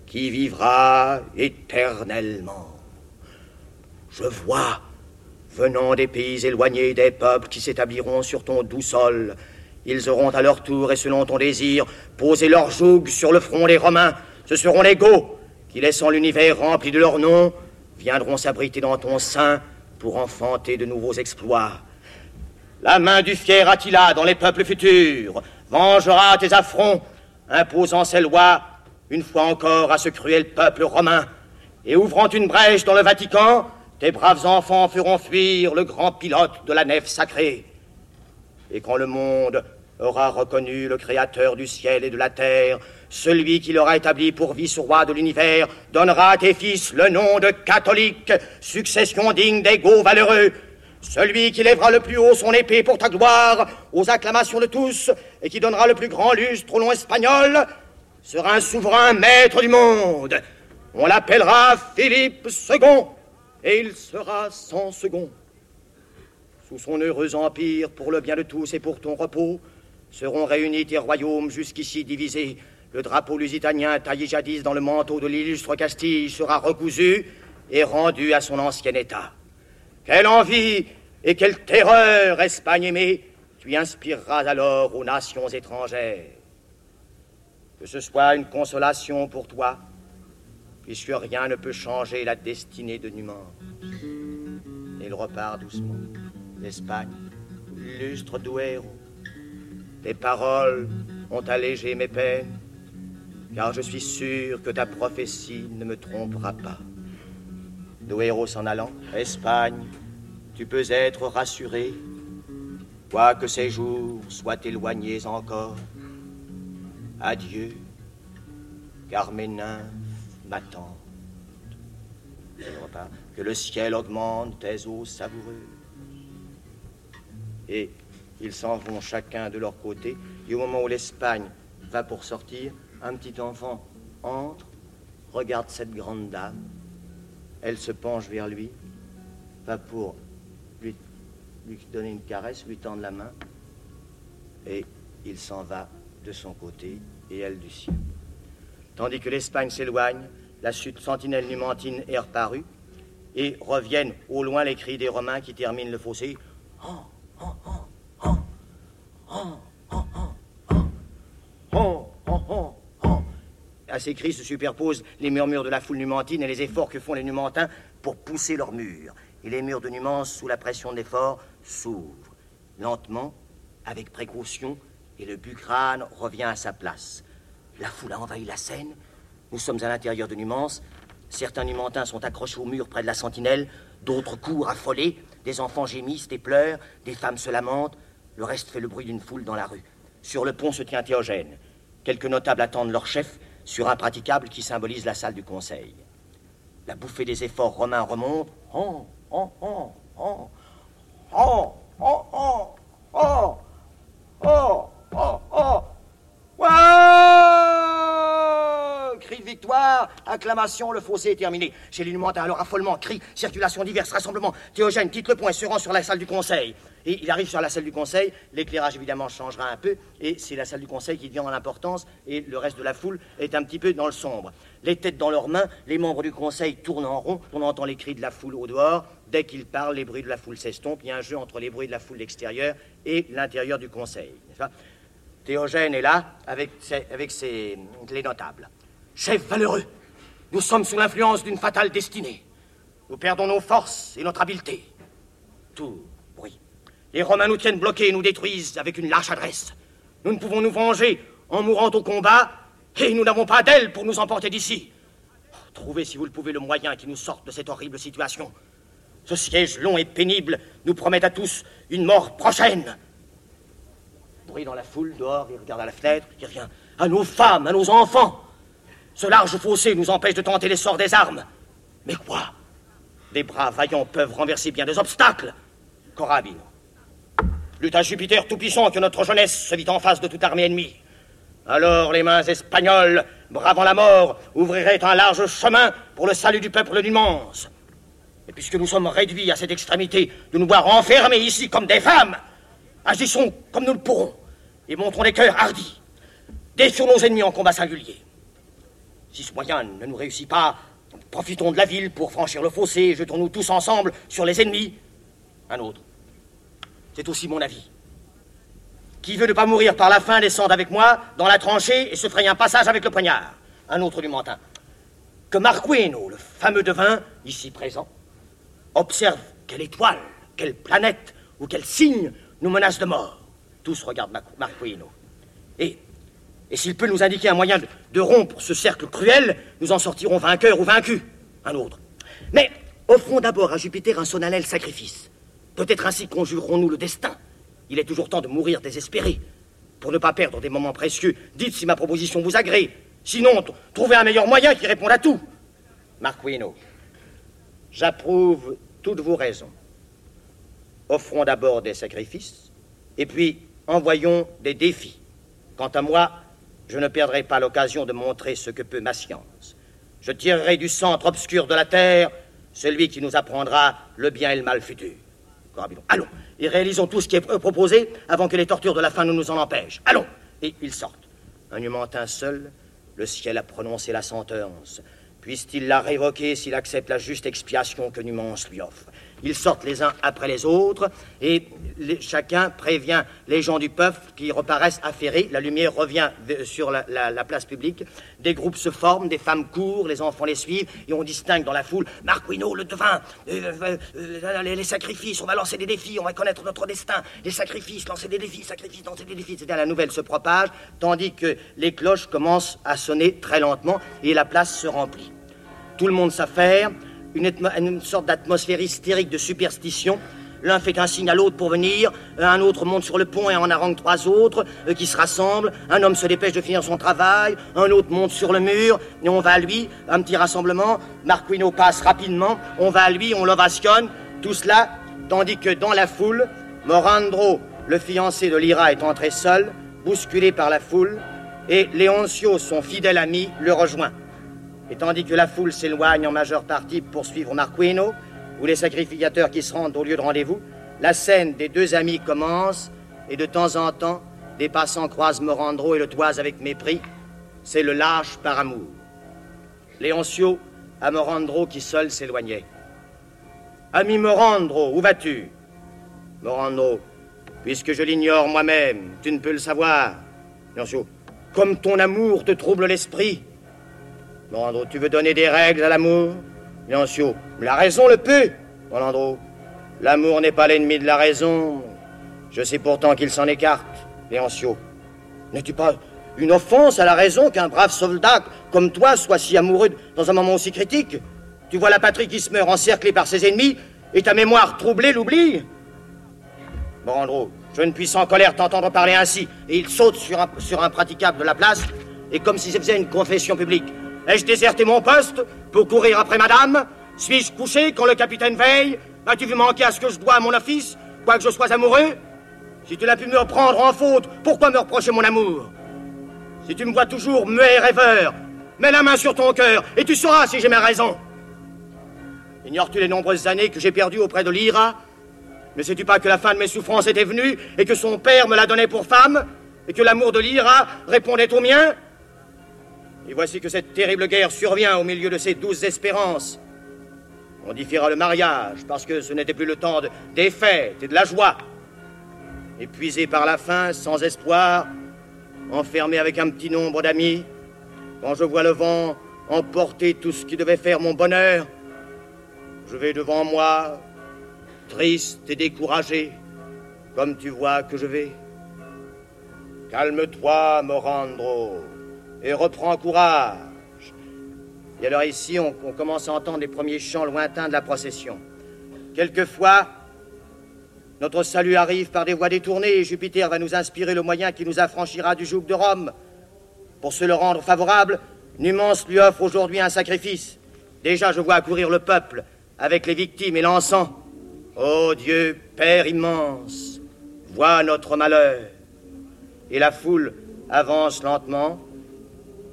qui vivra éternellement. Je vois, venant des pays éloignés, des peuples qui s'établiront sur ton doux sol, ils auront à leur tour et selon ton désir posé leur joug sur le front des Romains. Ce seront les Goths qui, laissant l'univers rempli de leurs noms, viendront s'abriter dans ton sein pour enfanter de nouveaux exploits. La main du fier Attila dans les peuples futurs vengera tes affronts, imposant ses lois une fois encore à ce cruel peuple romain, et ouvrant une brèche dans le Vatican, tes braves enfants feront fuir le grand pilote de la nef sacrée. Et quand le monde aura reconnu le Créateur du ciel et de la terre, celui qui l'aura établi pour vice-roi de l'univers donnera à tes fils le nom de catholique, succession digne des Gauls valeureux. Celui qui lèvera le plus haut son épée pour ta gloire, aux acclamations de tous, et qui donnera le plus grand lustre au long espagnol, sera un souverain maître du monde. On l'appellera Philippe II, et il sera sans second. Sous son heureux empire, pour le bien de tous et pour ton repos, seront réunis tes royaumes jusqu'ici divisés, le drapeau lusitanien taillé jadis dans le manteau de l'illustre Castille sera recousu et rendu à son ancien état. Quelle envie et quelle terreur, Espagne aimée, tu inspireras alors aux nations étrangères. Que ce soit une consolation pour toi, puisque rien ne peut changer la destinée de Numan. Il repart doucement. L'Espagne, lustre douéro. Tes paroles ont allégé mes peines. car je suis sûr que ta prophétie ne me trompera pas. Nos héros s'en allant, Espagne, tu peux être rassuré, quoique ces jours soient éloignés encore. Adieu, car mes nymphes m'attendent. Que le ciel augmente tes eaux savoureuses. Et ils s'en vont chacun de leur côté, et au moment où l'Espagne va pour sortir, un petit enfant entre, regarde cette grande dame, elle se penche vers lui, va pour lui, donner une caresse, lui tendre la main, et il s'en va de son côté et elle du sien. Tandis que l'Espagne s'éloigne, la sentinelle numantine est reparue, et reviennent au loin les cris des Romains qui terminent le fossé. À ces cris se superposent les murmures de la foule numantine et les efforts que font les numantins pour pousser leurs murs. Et les murs de Numance, sous la pression de l'effort, s'ouvrent. Lentement, avec précaution, et le bucrane revient à sa place. La foule a envahi la scène. Nous sommes à l'intérieur de Numance. Certains numantins sont accrochés au mur près de la sentinelle, d'autres courent affolés, des enfants gémissent et pleurent, des femmes se lamentent, le reste fait le bruit d'une foule dans la rue. Sur le pont se tient Théogène. Quelques notables attendent leur chef sur un praticable qui symbolise la salle du conseil. La bouffée des efforts romains remonte. Oh, oh, oh, oh, oh, oh, oh, oh, oh, oh, oh. Cri de victoire, acclamation, le fossé est terminé. Chez les alors affolement, cris, circulation diverses, rassemblement. Théogène quitte le point et se rend sur la salle du conseil. Et il arrive sur la salle du conseil, l'éclairage évidemment changera un peu, et c'est la salle du conseil qui devient en importance, et le reste de la foule est un petit peu dans le sombre. Les têtes dans leurs mains, les membres du conseil tournent en rond, on entend les cris de la foule au dehors. Dès qu'ils parlent, les bruits de la foule s'estompent, il y a un jeu entre les bruits de la foule extérieure et l'intérieur du conseil. Théogène est là avec, ses, les notables. Chef valeureux, nous sommes sous l'influence d'une fatale destinée. Nous perdons nos forces et notre habileté. Tout. Les Romains nous tiennent bloqués et nous détruisent avec une lâche adresse. Nous ne pouvons nous venger en mourant au combat et nous n'avons pas d'aile pour nous emporter d'ici. Trouvez, si vous le pouvez, le moyen qui nous sorte de cette horrible situation. Ce siège long et pénible nous promet à tous une mort prochaine. Bruit dans la foule, dehors, il regarde à la fenêtre, il revient. À nos femmes, à nos enfants. Ce large fossé nous empêche de tenter l'essor des armes. Mais quoi? Des bras vaillants peuvent renverser bien des obstacles. Corabino. Lutte à Jupiter tout-puissant que notre jeunesse se vit en face de toute armée ennemie. Alors les mains espagnoles, bravant la mort, ouvriraient un large chemin pour le salut du peuple du Mans. Et puisque nous sommes réduits à cette extrémité de nous voir enfermés ici comme des femmes, agissons comme nous le pourrons et montrons des cœurs hardis. Défions nos ennemis en combat singulier. Si ce moyen ne nous réussit pas, profitons de la ville pour franchir le fossé et jetons-nous tous ensemble sur les ennemis. Un autre. C'est aussi mon avis. Qui veut ne pas mourir par la faim descende avec moi dans la tranchée et se fraye un passage avec le poignard. Un autre du Mantin. Que Marquino, le fameux devin, ici présent, observe quelle étoile, quelle planète ou quel signe nous menace de mort. Tous regardent Marquino. Et et s'il peut nous indiquer un moyen de, rompre ce cercle cruel, nous en sortirons vainqueurs ou vaincus. Un autre. Mais offrons d'abord à Jupiter un solennel sacrifice. Peut-être ainsi conjurerons-nous le destin. Il est toujours temps de mourir désespéré. Pour ne pas perdre des moments précieux, dites si ma proposition vous agrée. Sinon, trouvez un meilleur moyen qui réponde à tout. Marquino, j'approuve toutes vos raisons. Offrons d'abord des sacrifices, et puis envoyons des défis. Quant à moi, je ne perdrai pas l'occasion de montrer ce que peut ma science. Je tirerai du centre obscur de la Terre celui qui nous apprendra le bien et le mal futur. Allons, et réalisons tout ce qui est proposé avant que les tortures de la fin ne nous en empêchent. Allons Et ils sortent. Un humantin seul, le ciel a prononcé la sentence. Puisse-t-il la révoquer s'il accepte la juste expiation que Numance lui offre Ils sortent les uns après les autres et chacun prévient les gens du peuple qui reparaissent affairés. La lumière revient sur la, place publique. Des groupes se forment, des femmes courent, les enfants les suivent et on distingue dans la foule Marquino, le devin, euh, euh, euh, les, sacrifices, on va lancer des défis, on va connaître notre destin. Les sacrifices, lancer des défis, sacrifices, lancer des défis. C'est-à-dire la nouvelle se propage tandis que les cloches commencent à sonner très lentement et la place se remplit. Tout le monde s'affaire, une, sorte d'atmosphère hystérique de superstition L'un fait un signe à l'autre pour venir, un autre monte sur le pont et en harangue trois autres euh, qui se rassemblent. Un homme se dépêche de finir son travail, un autre monte sur le mur et on va à lui, un petit rassemblement. Marquino passe rapidement, on va à lui, on l'ovationne. Tout cela, tandis que dans la foule, Morandro, le fiancé de Lyra, est entré seul, bousculé par la foule, et Léoncio, son fidèle ami, le rejoint. Et tandis que la foule s'éloigne en majeure partie pour suivre Marquino, ou les sacrificateurs qui se rendent au lieu de rendez-vous, la scène des deux amis commence et de temps en temps, des passants croisent Morandro et le toisent avec mépris. C'est le lâche par amour. Léoncio à Morandro qui seul s'éloignait. Ami Morandro, où vas-tu? Morandro, puisque je l'ignore moi-même, tu ne peux le savoir. Léoncio, comme ton amour te trouble l'esprit. Morandro, tu veux donner des règles à l'amour? Léoncio, la raison le peut. Rolandro, l'amour n'est pas l'ennemi de la raison. Je sais pourtant qu'il s'en écarte. Léoncio, n'es-tu pas une offense à la raison qu'un brave soldat comme toi soit si amoureux dans un moment aussi critique? Tu vois la patrie qui se meurt encerclée par ses ennemis et ta mémoire troublée l'oublie? Morandro, je ne puis sans colère t'entendre parler ainsi. Et il saute sur un, praticable de la place et comme si se faisait une confession publique. Ai-je déserté mon poste pour courir après madame? Suis-je couché quand le capitaine veille? As-tu vu manquer à ce que je dois à mon office, quoique je sois amoureux? Si tu l'as pu me reprendre en faute, pourquoi me reprocher mon amour? Si tu me vois toujours muet et rêveur, mets la main sur ton cœur et tu sauras si j'ai mes raisons. Ignores-tu les nombreuses années que j'ai perdues auprès de Lyra? Ne sais-tu pas que la fin de mes souffrances était venue et que son père me la donnait pour femme et que l'amour de Lyra répondait au mien? Et voici que cette terrible guerre survient au milieu de ces douces espérances. On différa le mariage parce que ce n'était plus le temps de, des fêtes et de la joie. Épuisé par la faim, sans espoir, enfermé avec un petit nombre d'amis, quand je vois le vent emporter tout ce qui devait faire mon bonheur, je vais devant moi, triste et découragé, comme tu vois que je vais. Calme-toi, Morandro et reprends courage. Et alors ici, on, commence à entendre les premiers chants lointains de la procession. Quelquefois, notre salut arrive par des voies détournées et Jupiter va nous inspirer le moyen qui nous affranchira du joug de Rome. Pour se le rendre favorable, Numance lui offre aujourd'hui un sacrifice. Déjà, je vois accourir le peuple avec les victimes et l'encens. Ô Dieu, Père immense, vois notre malheur. Et la foule avance lentement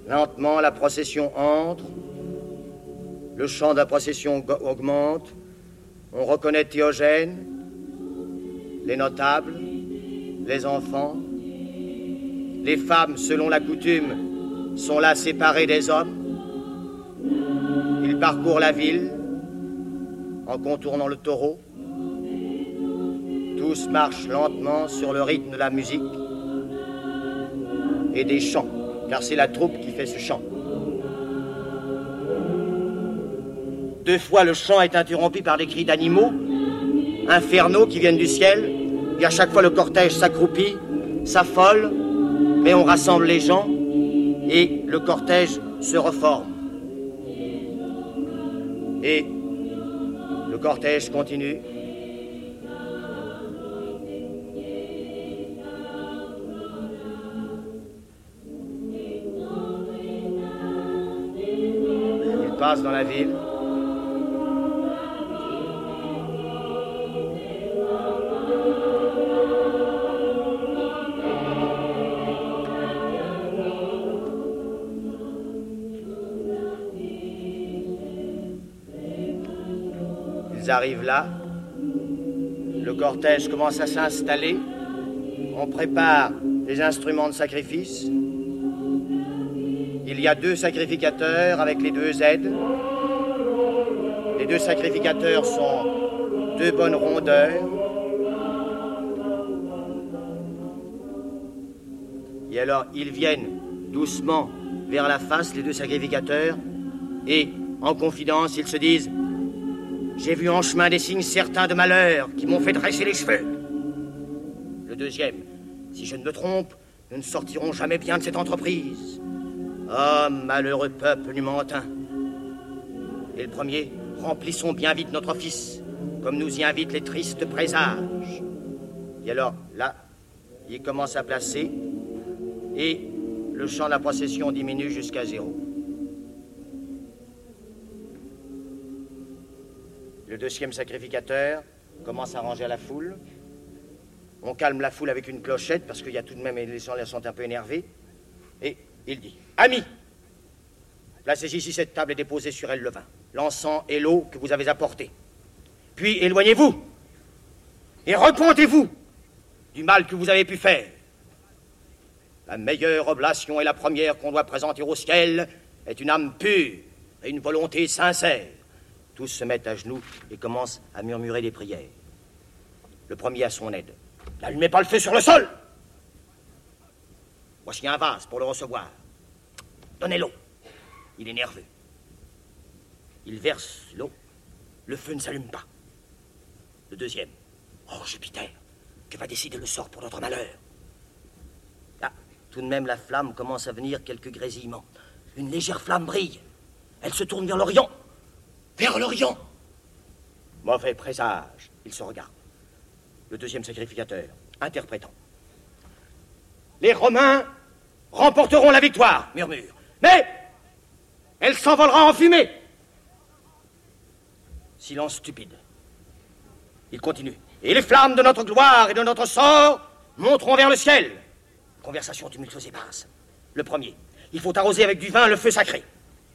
Lentement, la procession entre. Le chant de la procession augmente. On reconnaît Théogène, les notables, les enfants. Les femmes, selon la coutume, sont là séparées des hommes. Ils parcourent la ville en contournant le taureau. Tous marchent lentement sur le rythme de la musique et des chants car c'est la troupe qui fait ce chant. Deux fois, le chant est interrompu par des cris d'animaux, infernaux qui viennent du ciel, et à chaque fois, le cortège s'accroupit, s'affole, mais on rassemble les gens, et le cortège se reforme. Et le cortège continue. Dans la ville. Ils arrivent là. Le cortège commence à s'installer. On prépare les instruments de sacrifice. Il y a deux sacrificateurs avec les deux aides. Les deux sacrificateurs sont deux bonnes rondeurs. Et alors, ils viennent doucement vers la face, les deux sacrificateurs, et, en confidence, ils se disent J'ai vu en chemin des signes certains de malheur qui m'ont fait dresser les cheveux. Le deuxième, si je ne me trompe, nous ne sortirons jamais bien de cette entreprise. Ah, malheureux peuple numantin. Et le premier, remplissons bien vite notre office, comme nous y invitent les tristes présages. Et alors, là, il commence à placer, et le champ de la procession diminue jusqu'à zéro. Le deuxième sacrificateur commence à ranger la foule. On calme la foule avec une clochette parce qu'il y a tout de même les gens sont un peu énervés. Et il dit Amis, placez ici cette table et déposez sur elle le vin, l'encens et l'eau que vous avez apportés. Puis éloignez-vous et repentez-vous du mal que vous avez pu faire. La meilleure oblation et la première qu'on doit présenter au ciel est une âme pure et une volonté sincère. Tous se mettent à genoux et commencent à murmurer des prières. Le premier à son aide. N'allumez pas le feu sur le sol. Voici un vase pour le recevoir. Donnez l'eau. Il est nerveux. Il verse l'eau. Le feu ne s'allume pas. Le deuxième. Oh, Jupiter, que va décider le sort pour notre malheur? Tout de même, la flamme commence à venir quelques grésillements. Une légère flamme brille. Elle se tourne vers l'Orient. Vers l'Orient Mauvais présage. Il se regarde. Le deuxième sacrificateur, interprétant. Les Romains remporteront la victoire, murmure. Mais elle s'envolera en fumée. Silence stupide. Il continue. Et les flammes de notre gloire et de notre sort monteront vers le ciel. Conversation tumultueuse et basse. Le premier. Il faut arroser avec du vin le feu sacré.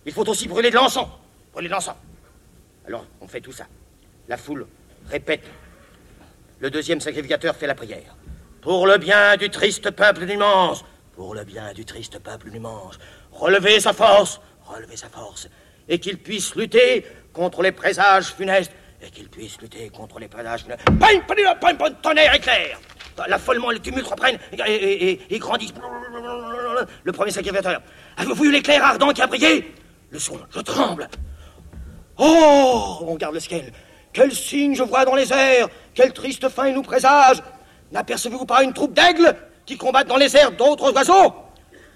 Il faut aussi brûler de l'encens. Brûler de l'encens. Alors, on fait tout ça. La foule répète. Le deuxième sacrificateur fait la prière. Pour le bien du triste peuple Manche. Pour le bien du triste peuple du Manche. Relevez sa force. Relevez sa force. Et qu'il puisse lutter contre les présages funestes. Et qu'il puisse lutter contre les présages funestes. Tonnerre éclair L'affolement et le tumulte reprennent et, grandissent. Le premier sacrificateur. Avez-vous vu l'éclair ardent qui a brillé? Le son, je tremble. Oh On garde le ciel. Quel signe je vois dans les airs? Quelle triste fin il nous présage? N'apercevez-vous pas une troupe d'aigles qui combattent dans les airs d'autres oiseaux.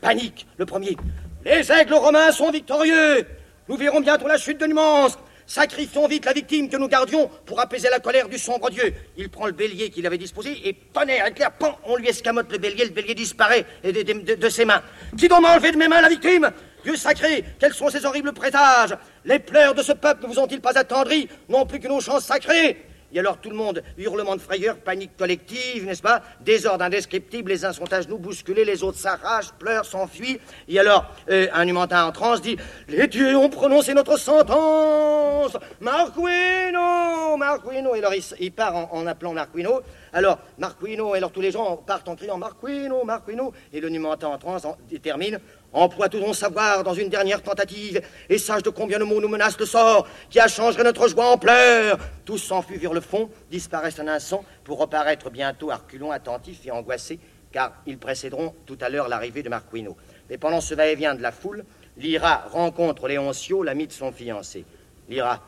Panique, le premier. Les aigles romains sont victorieux. Nous verrons bientôt la chute de Numance Sacrifions vite la victime que nous gardions pour apaiser la colère du sombre Dieu. Il prend le bélier qu'il avait disposé et tonnerre, éclair, pan, on lui escamote le bélier, le bélier disparaît de, ses mains. Qui doit m'enlever de mes mains la victime? Dieu sacré, quels sont ces horribles présages? Les pleurs de ce peuple ne vous ont-ils pas attendris Non plus que nos chants sacrés et alors tout le monde, hurlement de frayeur, panique collective, n'est-ce pas? Désordre indescriptible, les uns sont à genoux bousculés, les autres s'arrachent, pleurent, s'enfuient. Et alors, euh, un humantin en transe dit Les dieux ont prononcé notre sentence Marquino Marquino Et alors il, part en, appelant Marquino. Alors, Marquino, et alors tous les gens partent en criant Marquino, Marquino. Et le numentin en transe détermine Emploie tout ton savoir dans une dernière tentative, et sache de combien de mots nous menace le sort, qui a changé notre joie en pleurs. Tous s'enfuient vers le fond, disparaissent un instant, pour reparaître bientôt à attentifs et angoissés, car ils précéderont tout à l'heure l'arrivée de Marquino. Mais pendant ce va-et-vient de la foule, Lyra rencontre Léoncio, l'ami de son fiancé. Lyra,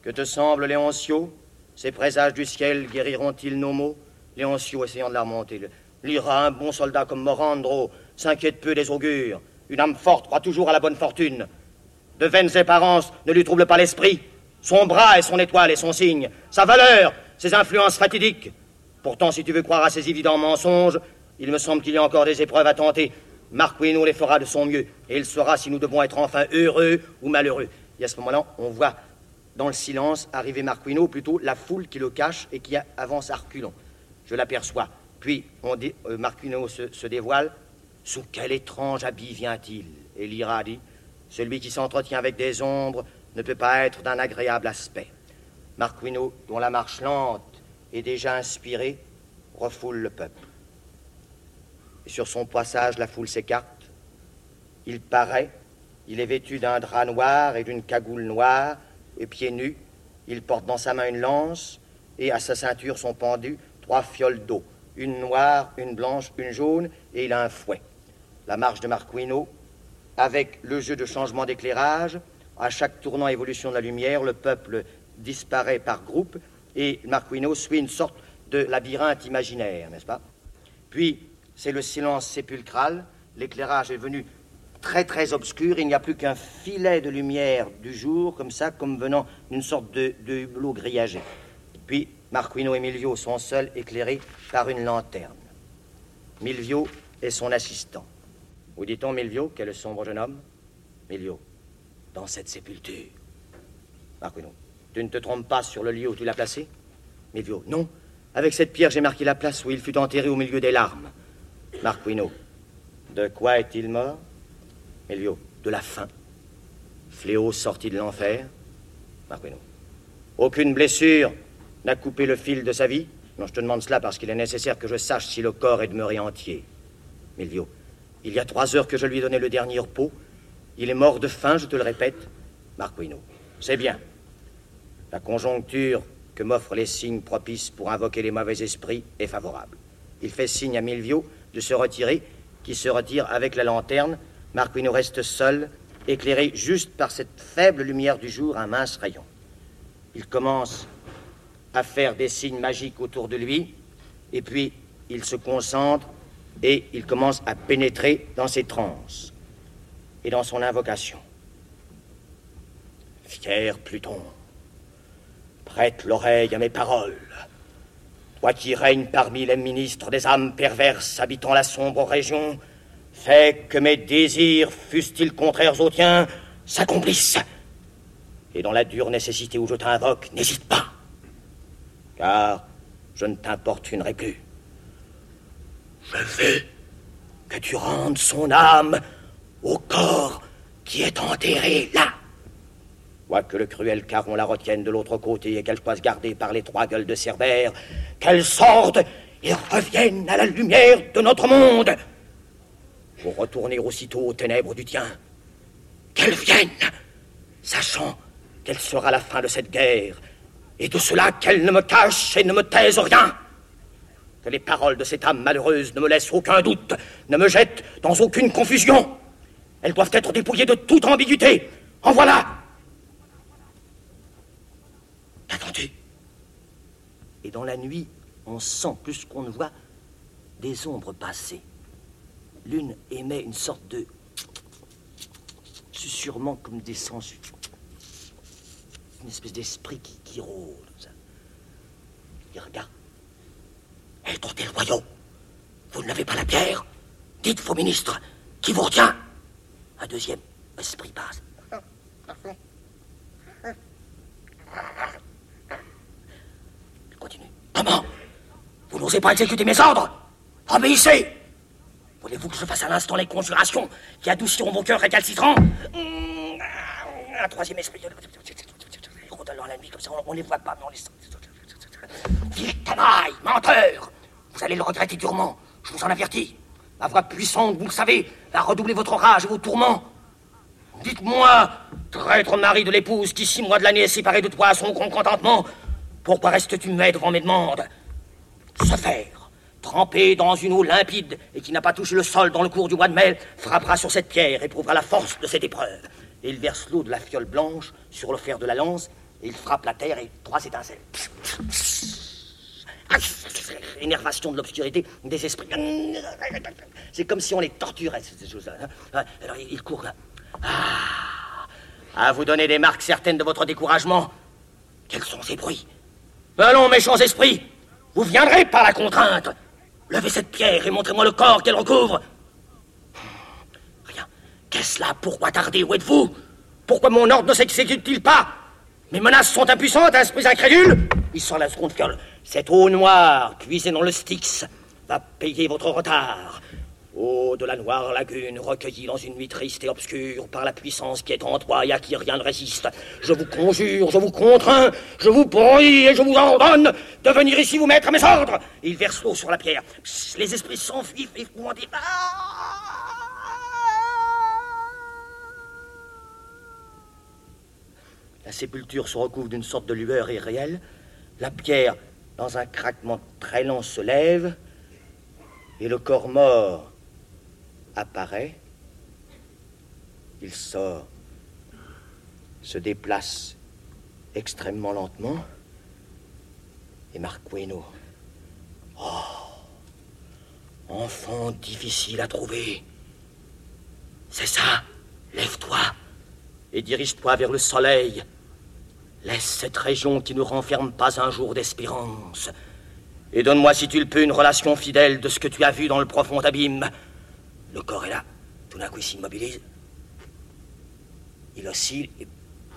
que te semble Léoncio? Ces présages du ciel guériront-ils nos maux? Léoncio essayant de la remonter. Lyra, un bon soldat comme Morandro, s'inquiète peu des augures. Une âme forte croit toujours à la bonne fortune. De vaines apparences ne lui troublent pas l'esprit. Son bras est son étoile et son signe. Sa valeur, ses influences fatidiques. Pourtant, si tu veux croire à ces évidents mensonges, il me semble qu'il y a encore des épreuves à tenter. Marquino les fera de son mieux, et il saura si nous devons être enfin heureux ou malheureux. Et à ce moment-là, on voit dans le silence arriver ou plutôt la foule qui le cache et qui avance à reculons. Je l'aperçois. Puis on dit, euh, se dévoile, sous quel étrange habit vient-il? Et Lyra dit Celui qui s'entretient avec des ombres ne peut pas être d'un agréable aspect. Marquino, dont la marche lente est déjà inspirée, refoule le peuple. Et sur son passage, la foule s'écarte. Il paraît, il est vêtu d'un drap noir et d'une cagoule noire, et pieds nus, il porte dans sa main une lance, et à sa ceinture sont pendues trois fioles d'eau, une noire, une blanche, une jaune, et il a un fouet. La marche de Marquino, avec le jeu de changement d'éclairage, à chaque tournant évolution de la lumière, le peuple disparaît par groupe, et Marquino suit une sorte de labyrinthe imaginaire, n'est-ce pas? Puis, c'est le silence sépulcral, l'éclairage est venu très très obscur, il n'y a plus qu'un filet de lumière du jour, comme ça, comme venant d'une sorte de, hublot grillagé. Puis Marquino et Milvio sont seuls, éclairés par une lanterne. Milvio est son assistant. Où dit-on, Milvio, quel est le sombre jeune homme? Milvio, dans cette sépulture. Marquino, tu ne te trompes pas sur le lieu où tu l'as placé? Milvio, non. Avec cette pierre, j'ai marqué la place où il fut enterré au milieu des larmes. Marquino, de quoi est-il mort? Milvio, de la faim. Fléau sorti de l'enfer Marquino, aucune blessure n'a coupé le fil de sa vie? Non, je te demande cela parce qu'il est nécessaire que je sache si le corps est demeuré entier. Milvio, il y a trois heures que je lui ai donné le dernier repos. Il est mort de faim, je te le répète. Marquino, c'est bien. La conjoncture que m'offrent les signes propices pour invoquer les mauvais esprits est favorable. Il fait signe à Milvio de se retirer, qui se retire avec la lanterne. Marquino reste seul, éclairé juste par cette faible lumière du jour, un mince rayon. Il commence à faire des signes magiques autour de lui, et puis il se concentre et il commence à pénétrer dans ses transes et dans son invocation. Fier Pluton, prête l'oreille à mes paroles. Toi qui règnes parmi les ministres des âmes perverses habitant la sombre région, fais que mes désirs, fussent-ils contraires aux tiens, s'accomplissent. Et dans la dure nécessité où je t'invoque, n'hésite pas car je ne t'importunerai plus. Je veux que tu rendes son âme au corps qui est enterré là. Quoique le cruel caron la retienne de l'autre côté et qu'elle soit gardée par les trois gueules de Cerbère, qu'elle sorte et revienne à la lumière de notre monde, pour retourner aussitôt aux ténèbres du tien. Qu'elle vienne, sachant quelle sera la fin de cette guerre et de cela qu'elle ne me cache et ne me taise rien. Les paroles de cette âme malheureuse ne me laissent aucun doute, ne me jettent dans aucune confusion. Elles doivent être dépouillées de toute ambiguïté. En voilà. Qu'attends-tu Et dans la nuit, on sent plus qu'on ne voit des ombres passer. L'une émet une sorte de susurrement comme des sens une espèce d'esprit qui, qui. Il regarde. Tel royaume. Vous n'avez pas la pierre? Dites vos ministres qui vous retient? Un deuxième esprit passe. Il continue. Comment? Vous n'osez pas exécuter mes ordres? Obéissez Voulez-vous que je fasse à l'instant les conjurations qui adouciront vos cœurs récalcitrants Un troisième esprit dans la nuit, comme ça, on, les voit pas, mais on les. Vil canaille, menteur Vous allez le regretter durement, je vous en avertis. Ma voix puissante, vous le savez, va redoubler votre rage et vos tourments. Dites-moi, traître mari de l'épouse qui, six mois de l'année, est séparée de toi à son grand contentement, pourquoi restes-tu muet devant mes demandes? Se faire, trempé dans une eau limpide et qui n'a pas touché le sol dans le cours du mois de mai, frappera sur cette pierre et prouvera la force de cette épreuve. Et il verse l'eau de la fiole blanche sur le fer de la lance il frappe la terre et trois étincelles. Énervation de l'obscurité, des esprits. C'est comme si on les torturait, ces choses-là. Hein. Alors il court. Ah, à vous donner des marques certaines de votre découragement. Quels sont ces bruits? Allons, méchants esprits, vous viendrez par la contrainte. Levez cette pierre et montrez-moi le corps qu'elle recouvre. Rien. Qu'est-ce là? Pourquoi tarder Où êtes-vous Pourquoi mon ordre ne s'exécute-t-il pas? Mes menaces sont impuissantes, esprits incrédules Il sort la seconde fiole. Cette eau noire, puisée dans le Styx, va payer votre retard. Eau de la noire lagune, recueillie dans une nuit triste et obscure par la puissance qui est en toi et à qui rien ne résiste. Je vous conjure, je vous contrains, je vous prie et je vous ordonne de venir ici vous mettre à mes ordres. il verse l'eau sur la pierre. les esprits s'enfuient et vous dit... La sépulture se recouvre d'une sorte de lueur irréelle. La pierre dans un craquement très lent, se lève et le corps mort apparaît. Il sort, se déplace extrêmement lentement. Et Marqueno. Oh Enfant difficile à trouver. C'est ça. Lève-toi et dirige-toi vers le soleil. Laisse cette région qui ne renferme pas un jour d'espérance. Et donne-moi, si tu le peux, une relation fidèle de ce que tu as vu dans le profond abîme. Le corps est là. Tout d'un coup, il s'immobilise. Il oscille et...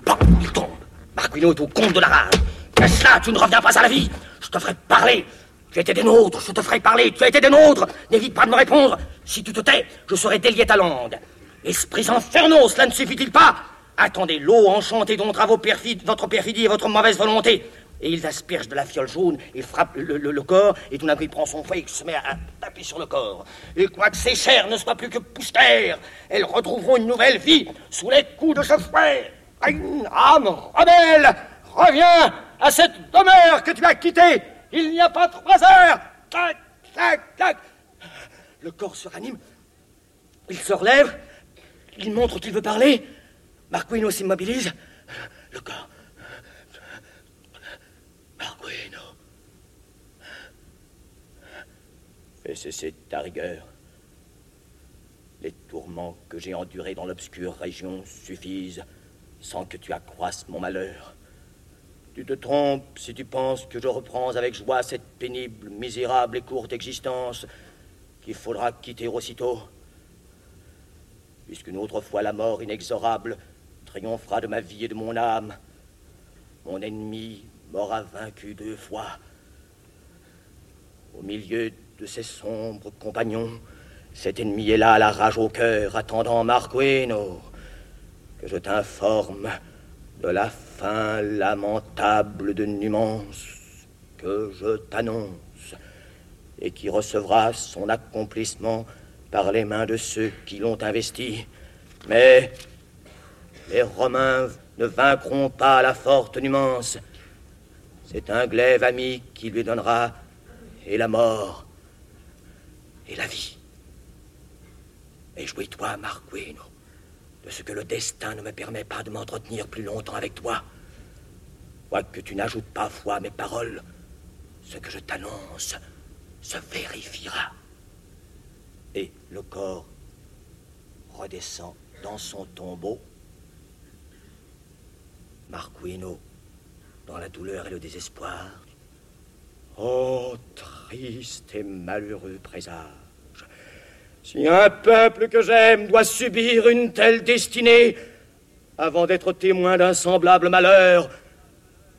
Bam Il tombe. Marquino est au compte de la rage. Qu'est-ce là Tu ne reviens pas à la vie Je te ferai parler. Tu étais des nôtres, je te ferai parler. Tu as été des nôtres. N'évite pas de me répondre. Si tu te tais, je serai délié ta langue. Esprits infernaux, cela ne suffit-il pas? Attendez, l'eau enchantée dont vos perfides, votre perfidie et votre mauvaise volonté. Et ils aspergent de la fiole jaune, et frappent le, corps, et tout d'un coup il prend son fouet et se met à, taper sur le corps. Et quoique ses chairs ne soient plus que poussière, elles retrouveront une nouvelle vie sous les coups de ce fouet. Âme rebelle, reviens à cette demeure que tu as quittée. Il n'y a pas trois heures. Tac, tac, tac. Le corps se ranime. Il se relève. Il montre qu'il veut parler. Marquino s'immobilise. Le corps. Marquino. Fais cesser ta rigueur. Les tourments que j'ai endurés dans l'obscure région suffisent sans que tu accroisses mon malheur. Tu te trompes si tu penses que je reprends avec joie cette pénible, misérable et courte existence qu'il faudra quitter aussitôt. Puisqu'une autre fois la mort inexorable triomphera de ma vie et de mon âme, mon ennemi m'aura vaincu deux fois. Au milieu de ses sombres compagnons, cet ennemi est là, la rage au cœur, attendant Marqueno, que je t'informe de la fin lamentable de Numance que je t'annonce et qui recevra son accomplissement par les mains de ceux qui l'ont investi. Mais les Romains ne vaincront pas la forte Numance. C'est un glaive ami qui lui donnera et la mort et la vie. Et jouis-toi, Marquino de ce que le destin ne me permet pas de m'entretenir plus longtemps avec toi. Quoique tu n'ajoutes pas foi à mes paroles, ce que je t'annonce se vérifiera. Et le corps redescend dans son tombeau. Marquino, dans la douleur et le désespoir. Oh, triste et malheureux présage. Si un peuple que j'aime doit subir une telle destinée, avant d'être témoin d'un semblable malheur,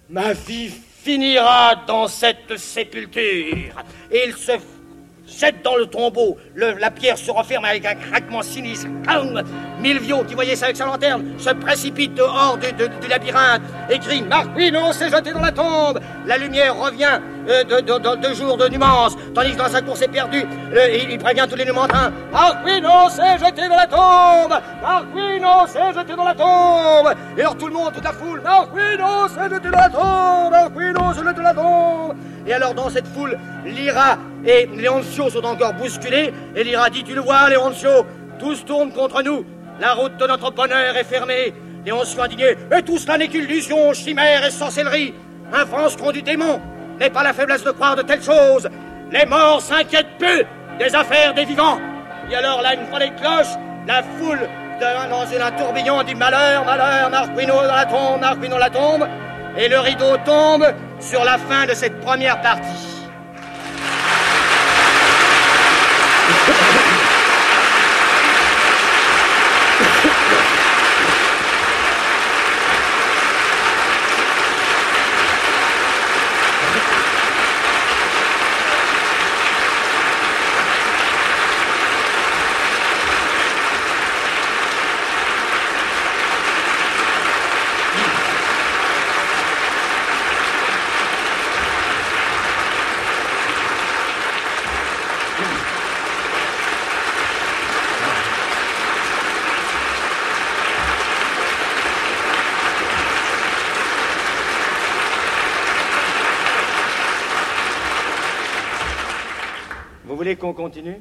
ma vie finira dans cette sépulture. Et il se jette dans le tombeau. la pierre se referme avec un craquement sinistre. Milvio, qui voyait ça avec sa lanterne, se précipite hors du, labyrinthe et crie Marquino s'est jeté dans la tombe. La lumière revient euh, de, de, jour de Numance, tandis que dans sa course éperdue, il, prévient tous les Numantins Marquino s'est jeté dans la tombe Marquino s'est jeté dans la tombe Et alors tout le monde, toute la foule Marquino s'est jeté dans la tombe Marquino s'est jeté dans la tombe Et alors dans cette foule, Lyra et Léoncio sont encore bousculés, et Lyra dit Tu le vois, Léoncio, tous tournent contre nous. La route de notre bonheur est fermée. Léoncio indigné Et tout cela n'est qu'illusion, chimère et sorcellerie. Un franc du démon n'est pas la faiblesse de croire de telles choses. Les morts s'inquiètent peu des affaires des vivants. Et alors là, une fois les cloches, la foule dans un tourbillon dit malheur, malheur, Marquino dans la tombe, Marquino la tombe. Et le rideau tombe sur la fin de cette première partie. Continue?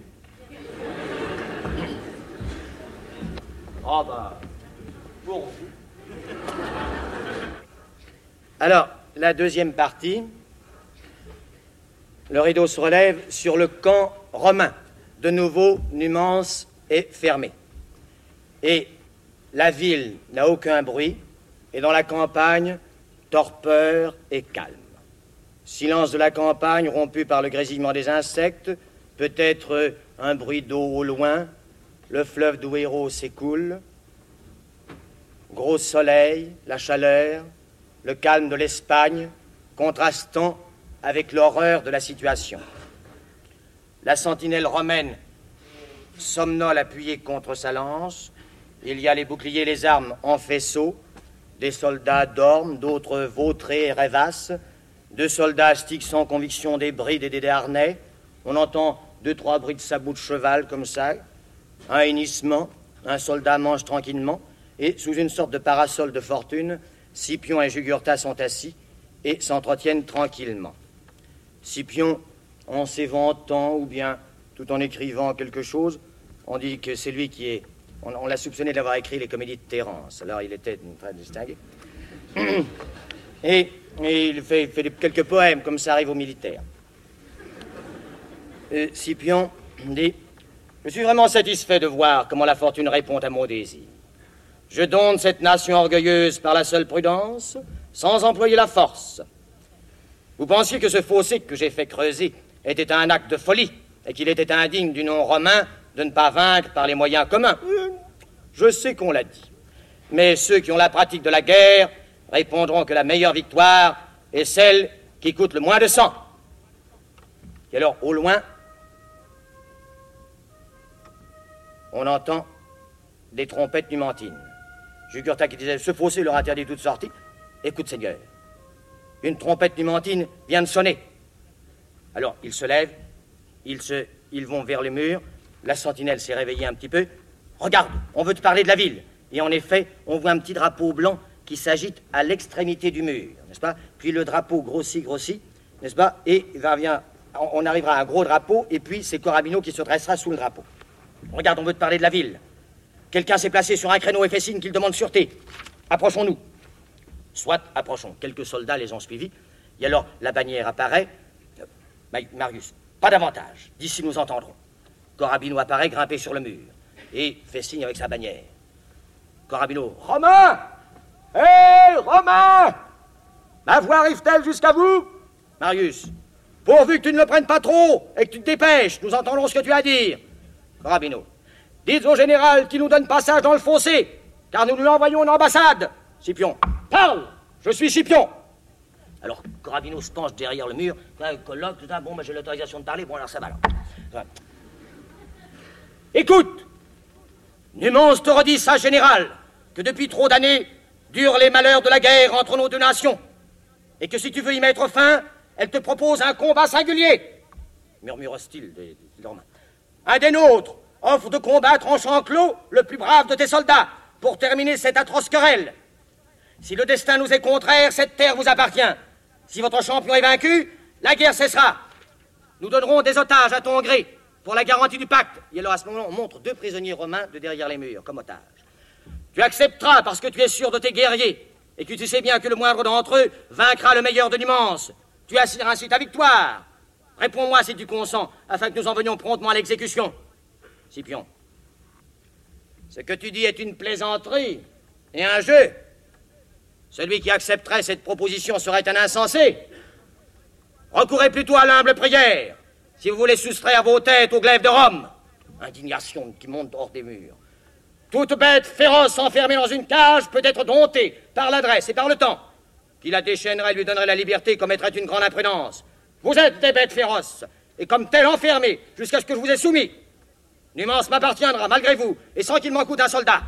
Oh bah. Alors, la deuxième partie, le rideau se relève sur le camp romain. De nouveau, Numance est fermé. Et la ville n'a aucun bruit, et dans la campagne, torpeur et calme. Silence de la campagne rompu par le grésillement des insectes, peut-être un bruit d'eau au loin, le fleuve d'Ouéro s'écoule. Gros soleil, la chaleur, le calme de l'Espagne, contrastant avec l'horreur de la situation. La sentinelle romaine somnole appuyée contre sa lance. Il y a les boucliers et les armes en faisceau. Des soldats dorment, d'autres vautrés et rêvassent. Deux soldats astiquent sans conviction des brides et des harnais. On entend deux, trois bruits de sabots de cheval comme ça. Un hennissement. Un soldat mange tranquillement. Et sous une sorte de parasol de fortune, Scipion et Jugurtha sont assis et s'entretiennent tranquillement. Scipion, en s'éventant ou bien tout en écrivant quelque chose, on dit que c'est lui qui est. On, l'a soupçonné d'avoir écrit les comédies de Terence. Alors il était très distingué. Et, il, fait, quelques poèmes, comme ça arrive aux militaires. Scipion dit Je suis vraiment satisfait de voir comment la fortune répond à mon désir. Je donne cette nation orgueilleuse par la seule prudence, sans employer la force. Vous pensiez que ce fossé que j'ai fait creuser était un acte de folie et qu'il était indigne du nom romain de ne pas vaincre par les moyens communs. Je sais qu'on l'a dit. Mais ceux qui ont la pratique de la guerre répondront que la meilleure victoire est celle qui coûte le moins de sang. Et alors, au loin, on entend des trompettes numantines. Jugurtha qui disait Ce fossé leur interdit toute sortie. Écoute, Seigneur, une trompette numantine vient de sonner. Alors, ils se lèvent, ils, se, ils vont vers le mur, la sentinelle s'est réveillée un petit peu. Regarde, on veut te parler de la ville. Et en effet, on voit un petit drapeau blanc qui s'agite à l'extrémité du mur, n'est-ce pas? Puis le drapeau grossit, grossit, n'est-ce pas? Et vient, on arrivera à un gros drapeau, et puis c'est Corabino qui se dressera sous le drapeau. Regarde, on veut te parler de la ville. Quelqu'un s'est placé sur un créneau et fait signe qu'il demande sûreté. Approchons-nous. Soit approchons. Quelques soldats les ont suivis. Et alors la bannière apparaît. Euh, Marius, pas davantage. D'ici nous entendrons. Corabino apparaît grimpé sur le mur et fait signe avec sa bannière. Corabino, Romain Hé, Romain Ma voix arrive-t-elle jusqu'à vous? Marius, pourvu que tu ne le prennes pas trop et que tu te dépêches, nous entendrons ce que tu as à dire. Corabino, dites au général qu'il nous donne passage dans le fossé, car nous lui envoyons une ambassade. Scipion, Parle! Je suis Scipion. Alors, Corabino se penche derrière le mur, colloque, tout ça, bon, mais j'ai l'autorisation de parler, bon, alors ça va. Écoute! Numance te redit ça, général, que depuis trop d'années durent les malheurs de la guerre entre nos deux nations, et que si tu veux y mettre fin, elle te propose un combat singulier. Murmure hostile des, des Un des nôtres offre de combattre en champ clos le plus brave de tes soldats pour terminer cette atroce querelle. Si le destin nous est contraire, cette terre vous appartient. Si votre champion est vaincu, la guerre cessera. Nous donnerons des otages à ton gré pour la garantie du pacte. Et alors à ce moment, on montre deux prisonniers romains de derrière les murs, comme otages. Tu accepteras parce que tu es sûr de tes guerriers et que tu sais bien que le moindre d'entre eux vaincra le meilleur de l'immense. Tu assureras ainsi ta victoire. Réponds-moi si tu consens, afin que nous en venions promptement à l'exécution. Scipion, ce que tu dis est une plaisanterie et un jeu. Celui qui accepterait cette proposition serait un insensé. Recourez plutôt à l'humble prière, si vous voulez soustraire vos têtes au glaive de Rome. Indignation qui monte hors des murs. Toute bête féroce enfermée dans une cage peut être domptée par l'adresse et par le temps. Qui la déchaînerait lui donnerait la liberté commettrait une grande imprudence. Vous êtes des bêtes féroces, et comme telles enfermées jusqu'à ce que je vous ai soumis. Numance m'appartiendra, malgré vous, et sans qu'il m'en coûte un soldat.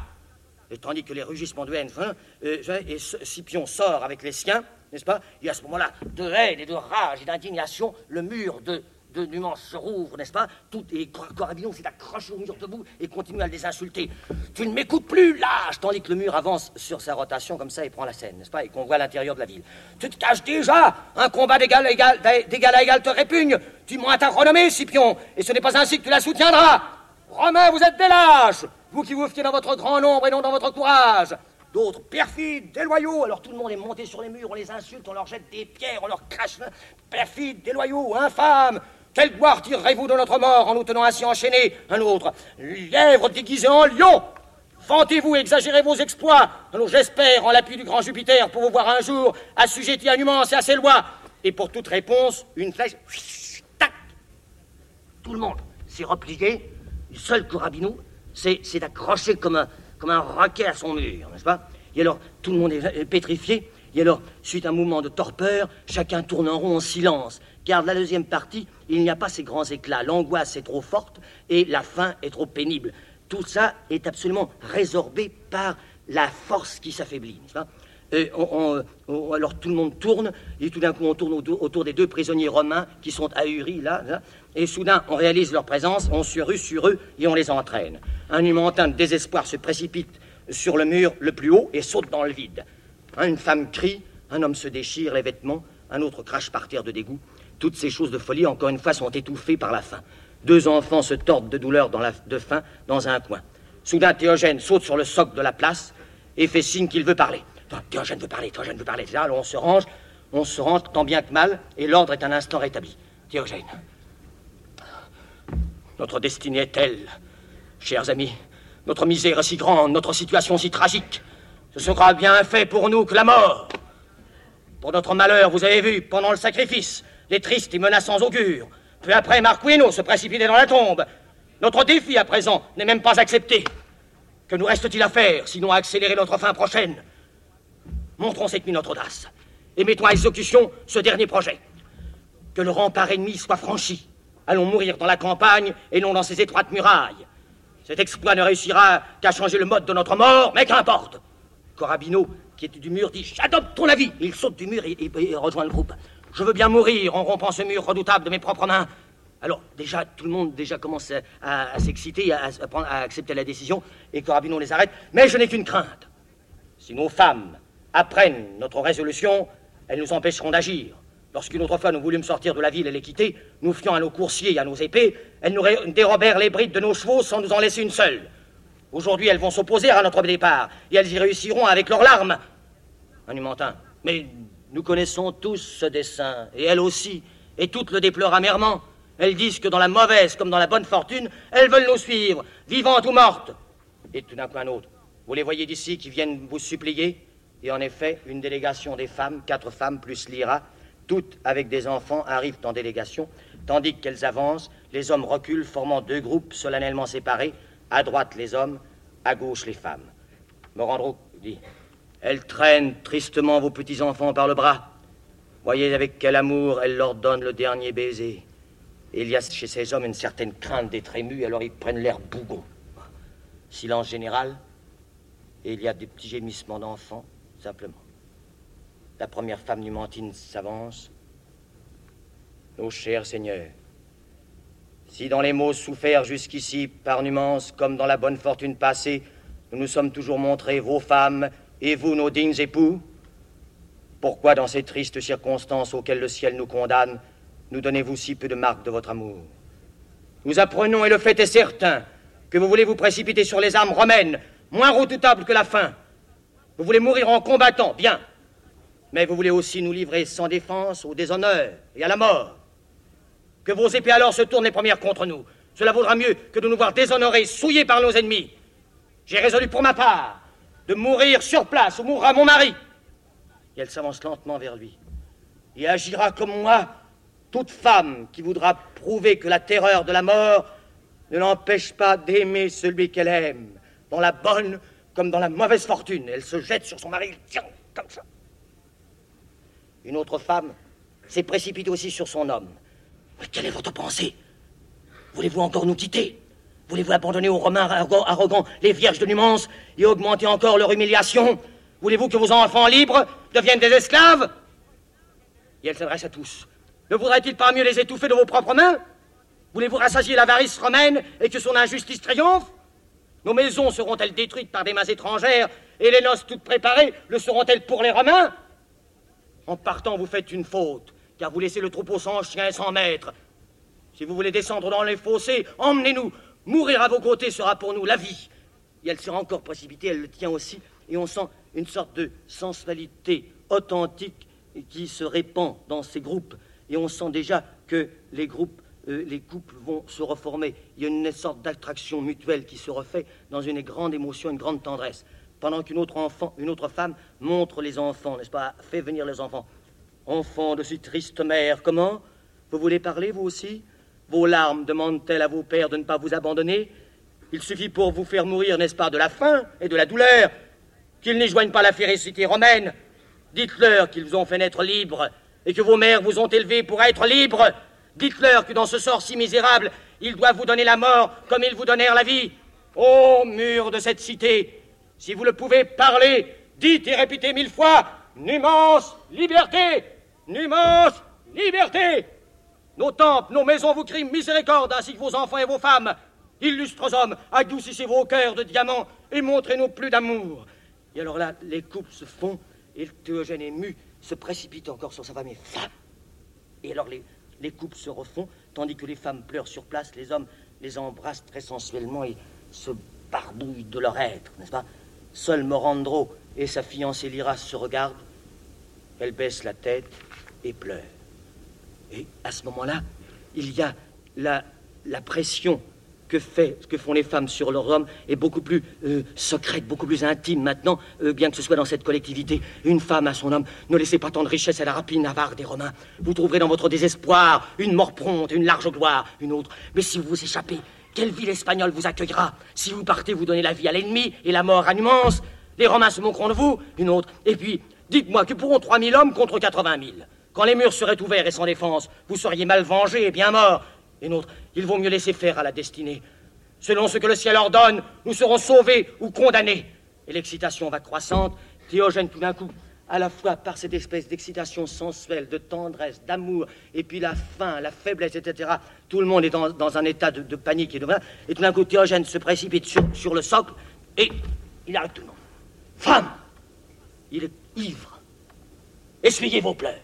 Et tandis que les rugissements de haine, hein, et Scipion sort avec les siens, n'est-ce pas? Et à ce moment-là, de haine et de rage et d'indignation, le mur de, de nuances se rouvre, n'est-ce pas? Tout et Corabillon s'est accroché au mur debout et continue à les insulter. Tu ne m'écoutes plus, lâche Tandis que le mur avance sur sa rotation comme ça et prend la scène, n'est-ce pas? Et qu'on voit l'intérieur de la ville. Tu te caches déjà Un combat d'égal à égal, te répugne Tu moins ta renommée, Scipion, et ce n'est pas ainsi que tu la soutiendras Romains, vous êtes des lâches Vous qui vous fiez dans votre grand nombre et non dans votre courage D'autres perfides, déloyaux. Alors tout le monde est monté sur les murs, on les insulte, on leur jette des pierres, on leur crache. Perfides, déloyaux, infâmes. Quelle gloire tirerez-vous de notre mort en nous tenant ainsi enchaînés Un autre, lièvre déguisé en lion. Vantez-vous, exagérez vos exploits. Alors j'espère en l'appui du grand Jupiter pour vous voir un jour assujetti à Numance et à ses lois. Et pour toute réponse, une flèche. Tac Tout le monde s'est replié. Le seul Corabinou c'est d'accrocher comme un, comme un roquet à son mur, n'est-ce pas? Et alors, tout le monde est pétrifié. Et alors, suite à un mouvement de torpeur, chacun tourne en rond en silence. Car la deuxième partie, il n'y a pas ces grands éclats. L'angoisse est trop forte et la faim est trop pénible. Tout ça est absolument résorbé par la force qui s'affaiblit, et alors tout le monde tourne, et tout d'un coup on tourne autour, des deux prisonniers romains qui sont ahuris là, là, et soudain on réalise leur présence, on se rue sur eux et on les entraîne. Un humantin de désespoir se précipite sur le mur le plus haut et saute dans le vide. Une femme crie, un homme se déchire les vêtements, un autre crache par terre de dégoût. Toutes ces choses de folie, encore une fois, sont étouffées par la faim. Deux enfants se tordent de douleur de faim dans un coin. Soudain, Théogène saute sur le socle de la place et fait signe qu'il veut parler. Théogène veut parler, Théogène veut parler. Alors on se range, on se range tant bien que mal, et l'ordre est un instant rétabli. Théogène, notre destinée est telle, chers amis, notre misère est si grande, notre situation si tragique. Ce sera bien fait pour nous que la mort. Pour notre malheur, vous avez vu, pendant le sacrifice, les tristes et menaçants augures. Peu après, Marquino se précipitait dans la tombe. Notre défi, à présent, n'est même pas accepté. Que nous reste-t-il à faire, sinon à accélérer notre fin prochaine? Montrons cette nuit notre audace et mettons à exécution ce dernier projet. Que le rempart ennemi soit franchi. Allons mourir dans la campagne et non dans ces étroites murailles. Cet exploit ne réussira qu'à changer le mode de notre mort, mais qu'importe. Corabino, qui était du mur, dit J'adopte ton avis. Il saute du mur et, rejoint le groupe. Je veux bien mourir en rompant ce mur redoutable de mes propres mains. Alors, déjà, tout le monde déjà commence à, s'exciter, à, accepter la décision, et Corabino les arrête. Mais je n'ai qu'une crainte. Si nos femmes apprennent notre résolution, elles nous empêcheront d'agir. Lorsqu'une autre fois nous voulûmes sortir de la ville et les quitter, nous fions à nos coursiers et à nos épées, elles nous dérobèrent les brides de nos chevaux sans nous en laisser une seule. Aujourd'hui, elles vont s'opposer à notre départ, et elles y réussiront avec leurs larmes. Un humantin. Mais nous connaissons tous ce dessein, et elles aussi, et toutes le déplorent amèrement. Elles disent que dans la mauvaise comme dans la bonne fortune, elles veulent nous suivre, vivantes ou mortes. Et tout d'un coup un autre. Vous les voyez d'ici qui viennent vous supplier? Et en effet, une délégation des femmes, quatre femmes plus Lyra, toutes avec des enfants, arrivent en délégation, tandis qu'elles avancent, les hommes reculent, formant deux groupes solennellement séparés, à droite les hommes, à gauche les femmes. Morandro dit Elles traînent tristement vos petits-enfants par le bras. Voyez avec quel amour elles leur donnent le dernier baiser. il y a chez ces hommes une certaine crainte d'être émus, alors ils prennent l'air bougon. Silence général, et il y a des petits gémissements d'enfants, simplement. La première femme numantine s'avance. Nos chers seigneurs, si dans les maux soufferts jusqu'ici par Numance, comme dans la bonne fortune passée, nous nous sommes toujours montrés vos femmes et vous nos dignes époux, pourquoi dans ces tristes circonstances auxquelles le ciel nous condamne, nous donnez-vous si peu de marques de votre amour? Nous apprenons, et le fait est certain, que vous voulez vous précipiter sur les armes romaines, moins redoutables que la faim. Vous voulez mourir en combattant, bien, mais vous voulez aussi nous livrer sans défense au déshonneur et à la mort. Que vos épées alors se tournent les premières contre nous. Cela vaudra mieux que de nous voir déshonorés, souillés par nos ennemis. J'ai résolu pour ma part de mourir sur place où mourra mon mari. Et elle s'avance lentement vers lui. Et agira comme moi toute femme qui voudra prouver que la terreur de la mort ne l'empêche pas d'aimer celui qu'elle aime, dans la bonne comme dans la mauvaise fortune. Elle se jette sur son mari, tiens, comme ça. Une autre femme s'est précipitée aussi sur son homme. Mais quelle est votre pensée? Voulez-vous encore nous quitter? Voulez-vous abandonner aux Romains arrogants les vierges de Numance et augmenter encore leur humiliation? Voulez-vous que vos enfants libres deviennent des esclaves? Et elle s'adresse à tous. Ne voudrait-il pas mieux les étouffer de vos propres mains? Voulez-vous rassasier l'avarice romaine et que son injustice triomphe? Nos maisons seront-elles détruites par des mains étrangères et les noces toutes préparées le seront-elles pour les Romains? En partant, vous faites une faute, car vous laissez le troupeau sans chien et sans maître. Si vous voulez descendre dans les fossés, emmenez-nous. Mourir à vos côtés sera pour nous la vie. Et elle sera encore précipitée, elle le tient aussi, et on sent une sorte de sensualité authentique qui se répand dans ces groupes. Et on sent déjà que les groupes, euh, les couples vont se reformer. Il y a une sorte d'attraction mutuelle qui se refait dans une grande émotion, une grande tendresse. Pendant qu'une autre enfant, une autre femme montre les enfants, n'est-ce pas, fait venir les enfants. Enfants de si triste mère, comment? Vous voulez parler, vous aussi? Vos larmes demandent-elles à vos pères de ne pas vous abandonner? Il suffit pour vous faire mourir, n'est-ce pas, de la faim et de la douleur, qu'ils n'y joignent pas la férocité romaine. Dites-leur qu'ils vous ont fait naître libres et que vos mères vous ont élevé pour être libres. Dites-leur que dans ce sort si misérable, ils doivent vous donner la mort comme ils vous donnèrent la vie. Ô mur de cette cité, si vous le pouvez, parler, dites et répétez mille fois Numance, liberté Numance, liberté Nos temples, nos maisons vous crient miséricorde, ainsi que vos enfants et vos femmes. Illustres hommes, adoucissez vos cœurs de diamants et montrez-nous plus d'amour. Et alors là, les couples se font, et Théogène ému se précipite encore sur sa femme et. Et alors les, les couples se refont, tandis que les femmes pleurent sur place, les hommes les embrassent très sensuellement et se barbouillent de leur être, n'est-ce pas? Seul Morandro et sa fiancée Lyra se regardent. Elle baisse la tête et pleure. Et à ce moment-là, il y a la, la pression que, font les femmes sur leurs hommes est beaucoup plus euh, secrète, beaucoup plus intime maintenant, euh, bien que ce soit dans cette collectivité. Une femme à son homme, ne laissez pas tant de richesse à la rapine avare des Romains. Vous trouverez dans votre désespoir une mort prompte, une large gloire, une autre. Mais si vous vous échappez, quelle ville espagnole vous accueillera? Si vous partez, vous donnez la vie à l'ennemi et la mort à Numance. Les Romains se moqueront de vous, une autre. Et puis, dites-moi, que pourront 3000 hommes contre 80 000 Quand les murs seraient ouverts et sans défense, vous seriez mal vengés et bien morts. Et autre, il vaut mieux laisser faire à la destinée. Selon ce que le ciel ordonne, nous serons sauvés ou condamnés. Et l'excitation va croissante. Théogène, tout d'un coup, à la fois par cette espèce d'excitation sensuelle, de tendresse, d'amour, et puis la faim, la faiblesse, etc. Tout le monde est dans, un état de, panique et de Et tout d'un coup, Théogène se précipite sur, sur le socle et il arrête tout le monde. Femme, il est ivre. Essuyez vos pleurs.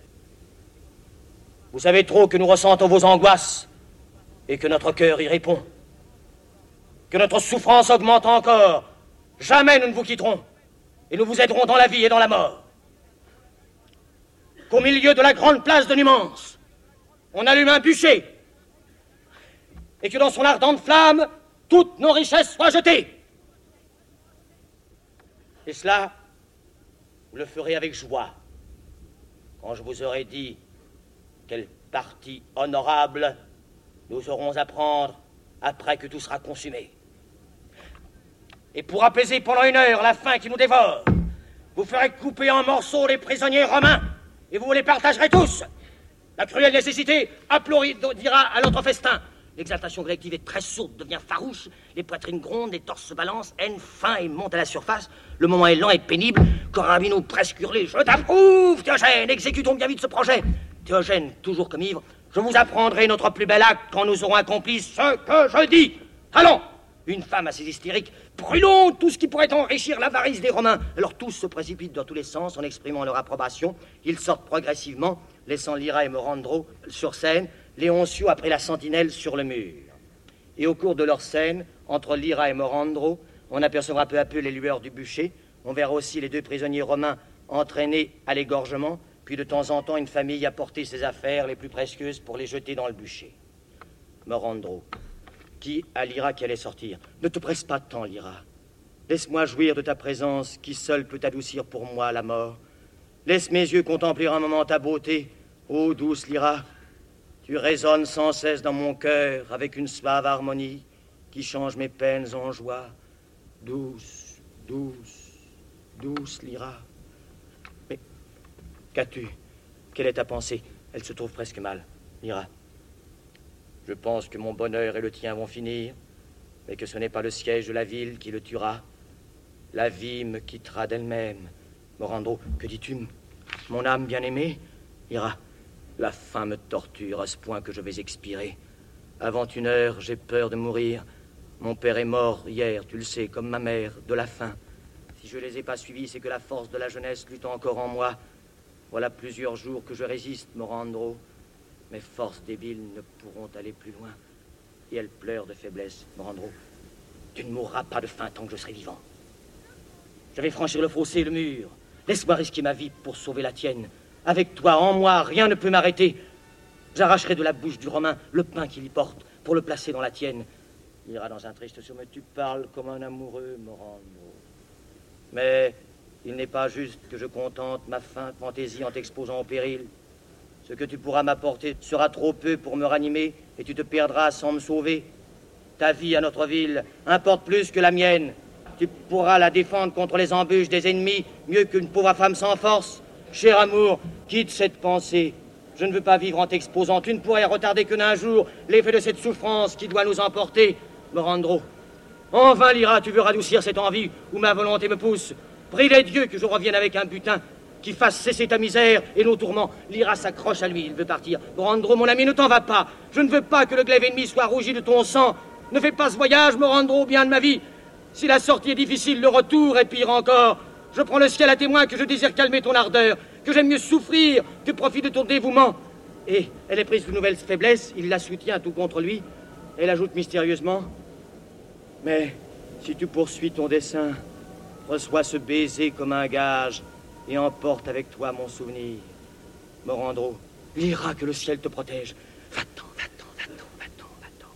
Vous savez trop que nous ressentons vos angoisses et que notre cœur y répond. Que notre souffrance augmente encore. Jamais nous ne vous quitterons et nous vous aiderons dans la vie et dans la mort. Qu'au milieu de la grande place de Numance, on allume un bûcher et que dans son ardente flamme, toutes nos richesses soient jetées. Et cela, vous le ferez avec joie quand je vous aurai dit quelle partie honorable nous aurons à prendre après que tout sera consumé. Et pour apaiser pendant une heure la faim qui nous dévore, vous ferez couper en morceaux les prisonniers romains et vous les partagerez tous. La cruelle nécessité applaudira à notre festin. L'exaltation collective est très sourde, devient farouche, les poitrines grondent, les torses se balancent, haine, faim et monte à la surface. Le moment est lent et pénible. Corabino presque hurlé. Je t'approuve, Théogène, exécutons bien vite ce projet. Théogène, toujours comme ivre, je vous apprendrai notre plus bel acte quand nous aurons accompli ce que je dis. Allons Une femme assez hystérique. Brûlons tout ce qui pourrait enrichir l'avarice des Romains. Alors tous se précipitent dans tous les sens en exprimant leur approbation. Ils sortent progressivement, laissant Lyra et Morandro sur scène, Léoncio a pris la sentinelle sur le mur. Et au cours de leur scène, entre Lyra et Morandro, on apercevra peu à peu les lueurs du bûcher. On verra aussi les deux prisonniers romains entraînés à l'égorgement, puis de temps en temps une famille apporter ses affaires les plus précieuses pour les jeter dans le bûcher. Morandro, qui à Lyra qui allait sortir. Ne te presse pas tant, Lyra. Laisse-moi jouir de ta présence qui seule peut adoucir pour moi la mort. Laisse mes yeux contempler un moment ta beauté, ô douce Lyra. Tu résonnes sans cesse dans mon cœur avec une suave harmonie qui change mes peines en joie. Douce, douce, douce Lyra. Qu'as-tu? Quelle est ta pensée? Elle se trouve presque mal. Mira. Je pense que mon bonheur et le tien vont finir, mais que ce n'est pas le siège de la ville qui le tuera. La vie me quittera d'elle-même. Morando, que dis-tu? Mon âme bien-aimée? Ira. La faim me torture à ce point que je vais expirer. Avant une heure, j'ai peur de mourir. Mon père est mort hier, tu le sais, comme ma mère, de la faim. Si je ne les ai pas suivis, c'est que la force de la jeunesse lutte encore en moi. Voilà plusieurs jours que je résiste, Morandro. Mes forces débiles ne pourront aller plus loin. Et elles pleurent de faiblesse, Morandro. Tu ne mourras pas de faim tant que je serai vivant. Je vais franchir le fossé et le mur. Laisse-moi risquer ma vie pour sauver la tienne. Avec toi, en moi, rien ne peut m'arrêter. J'arracherai de la bouche du Romain le pain qu'il y porte pour le placer dans la tienne. Il ira dans un triste sommeil. Tu parles comme un amoureux, Morandro. Mais il n'est pas juste que je contente ma feinte fantaisie en t'exposant au péril. Ce que tu pourras m'apporter sera trop peu pour me ranimer et tu te perdras sans me sauver. Ta vie à notre ville importe plus que la mienne. Tu pourras la défendre contre les embûches des ennemis mieux qu'une pauvre femme sans force. Cher amour, quitte cette pensée. Je ne veux pas vivre en t'exposant. Tu ne pourrais retarder que d'un jour l'effet de cette souffrance qui doit nous emporter, Morandro. Enfin, Lyra, tu veux radoucir cette envie où ma volonté me pousse. Prie les dieux que je revienne avec un butin qui fasse cesser ta misère et nos tourments. Lyra s'accroche à lui, il veut partir. Morandro, mon ami, ne t'en va pas. Je ne veux pas que le glaive ennemi soit rougi de ton sang. Ne fais pas ce voyage, Morandro, bien de ma vie. Si la sortie est difficile, le retour est pire encore. Je prends le ciel à témoin que je désire calmer ton ardeur, que j'aime mieux souffrir que profiter de ton dévouement. Et elle est prise de nouvelles faiblesses, il la soutient tout contre lui. Elle ajoute mystérieusement Mais si tu poursuis ton dessein, reçois ce baiser comme un gage et emporte avec toi mon souvenir. Morandro, ira que le ciel te protège. Va-t'en, va-t'en, va-t'en, va-t'en, va-t'en.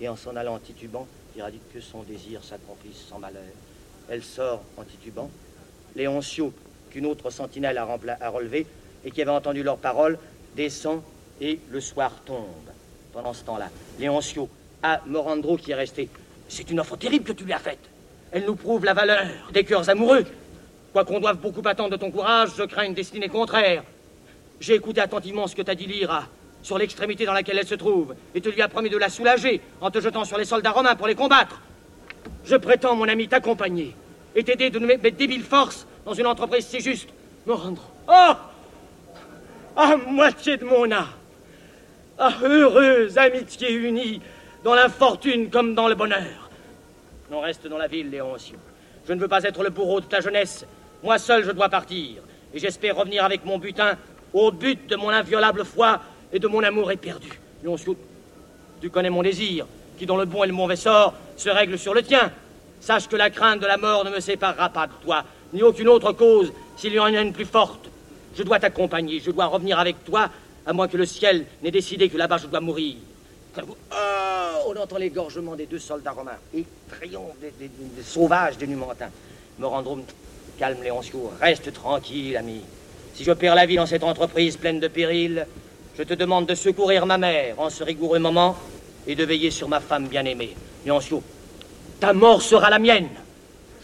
Et en s'en allant titubant, dit que son désir s'accomplisse sans malheur. Elle sort en titubant. Léoncio, qu'une autre sentinelle a, a relevé et qui avait entendu leurs paroles, descend et le soir tombe. Pendant ce temps-là, Léoncio a Morandro qui est resté. C'est une offre terrible que tu lui as faite. Elle nous prouve la valeur des cœurs amoureux. Quoiqu'on doive beaucoup attendre de ton courage, je crains une destinée contraire. J'ai écouté attentivement ce que t'as dit Lyra sur l'extrémité dans laquelle elle se trouve, et tu lui as promis de la soulager en te jetant sur les soldats romains pour les combattre. Je prétends, mon ami, t'accompagner et t'aider de mes débiles forces dans une entreprise si juste. Me rendre. Oh À moitié de mon âme Ah, heureuse amitié unie dans l'infortune comme dans le bonheur. On reste dans la ville, Léoncio. Je ne veux pas être le bourreau de ta jeunesse. Moi seul, je dois partir. Et j'espère revenir avec mon butin au but de mon inviolable foi et de mon amour éperdu. Léoncio, tu connais mon désir, qui dans le bon et le mauvais sort se règle sur le tien. Sache que la crainte de la mort ne me séparera pas de toi, ni aucune autre cause, s'il y en a une plus forte. Je dois t'accompagner, je dois revenir avec toi, à moins que le ciel n'ait décidé que là-bas je dois mourir. Oh, on entend l'égorgement des deux soldats romains et triomphe des, sauvages des Numantins. Morandrum, calme Léoncio, reste tranquille, ami. Si je perds la vie dans cette entreprise pleine de périls, je te demande de secourir ma mère en ce rigoureux moment et de veiller sur ma femme bien-aimée. Léoncio, ta mort sera la mienne.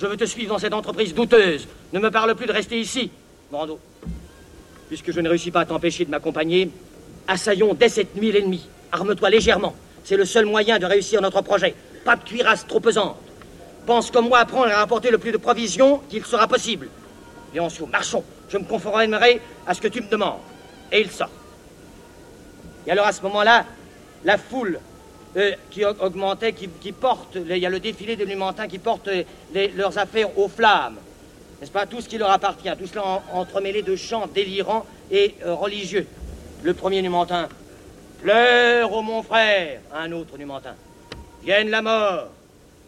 Je veux te suivre dans cette entreprise douteuse. Ne me parle plus de rester ici. Brando, puisque je ne réussis pas à t'empêcher de m'accompagner, assaillons dès cette nuit l'ennemi. Arme-toi légèrement. C'est le seul moyen de réussir notre projet. Pas de cuirasse trop pesante. Pense comme moi à prendre et à apporter le plus de provisions qu'il sera possible. Léoncio, marchons. Je me conformerai à ce que tu me demandes. Et il sort. Et alors à ce moment-là, la foule euh, qui augmentait, qui, porte, il y a le défilé des Numantins qui portent leurs affaires aux flammes. N'est-ce pas? Tout ce qui leur appartient, tout cela entremêlé de chants délirants et euh, religieux. Le premier Numantin, pleure, ô mon frère, un autre Numantin, vienne la mort,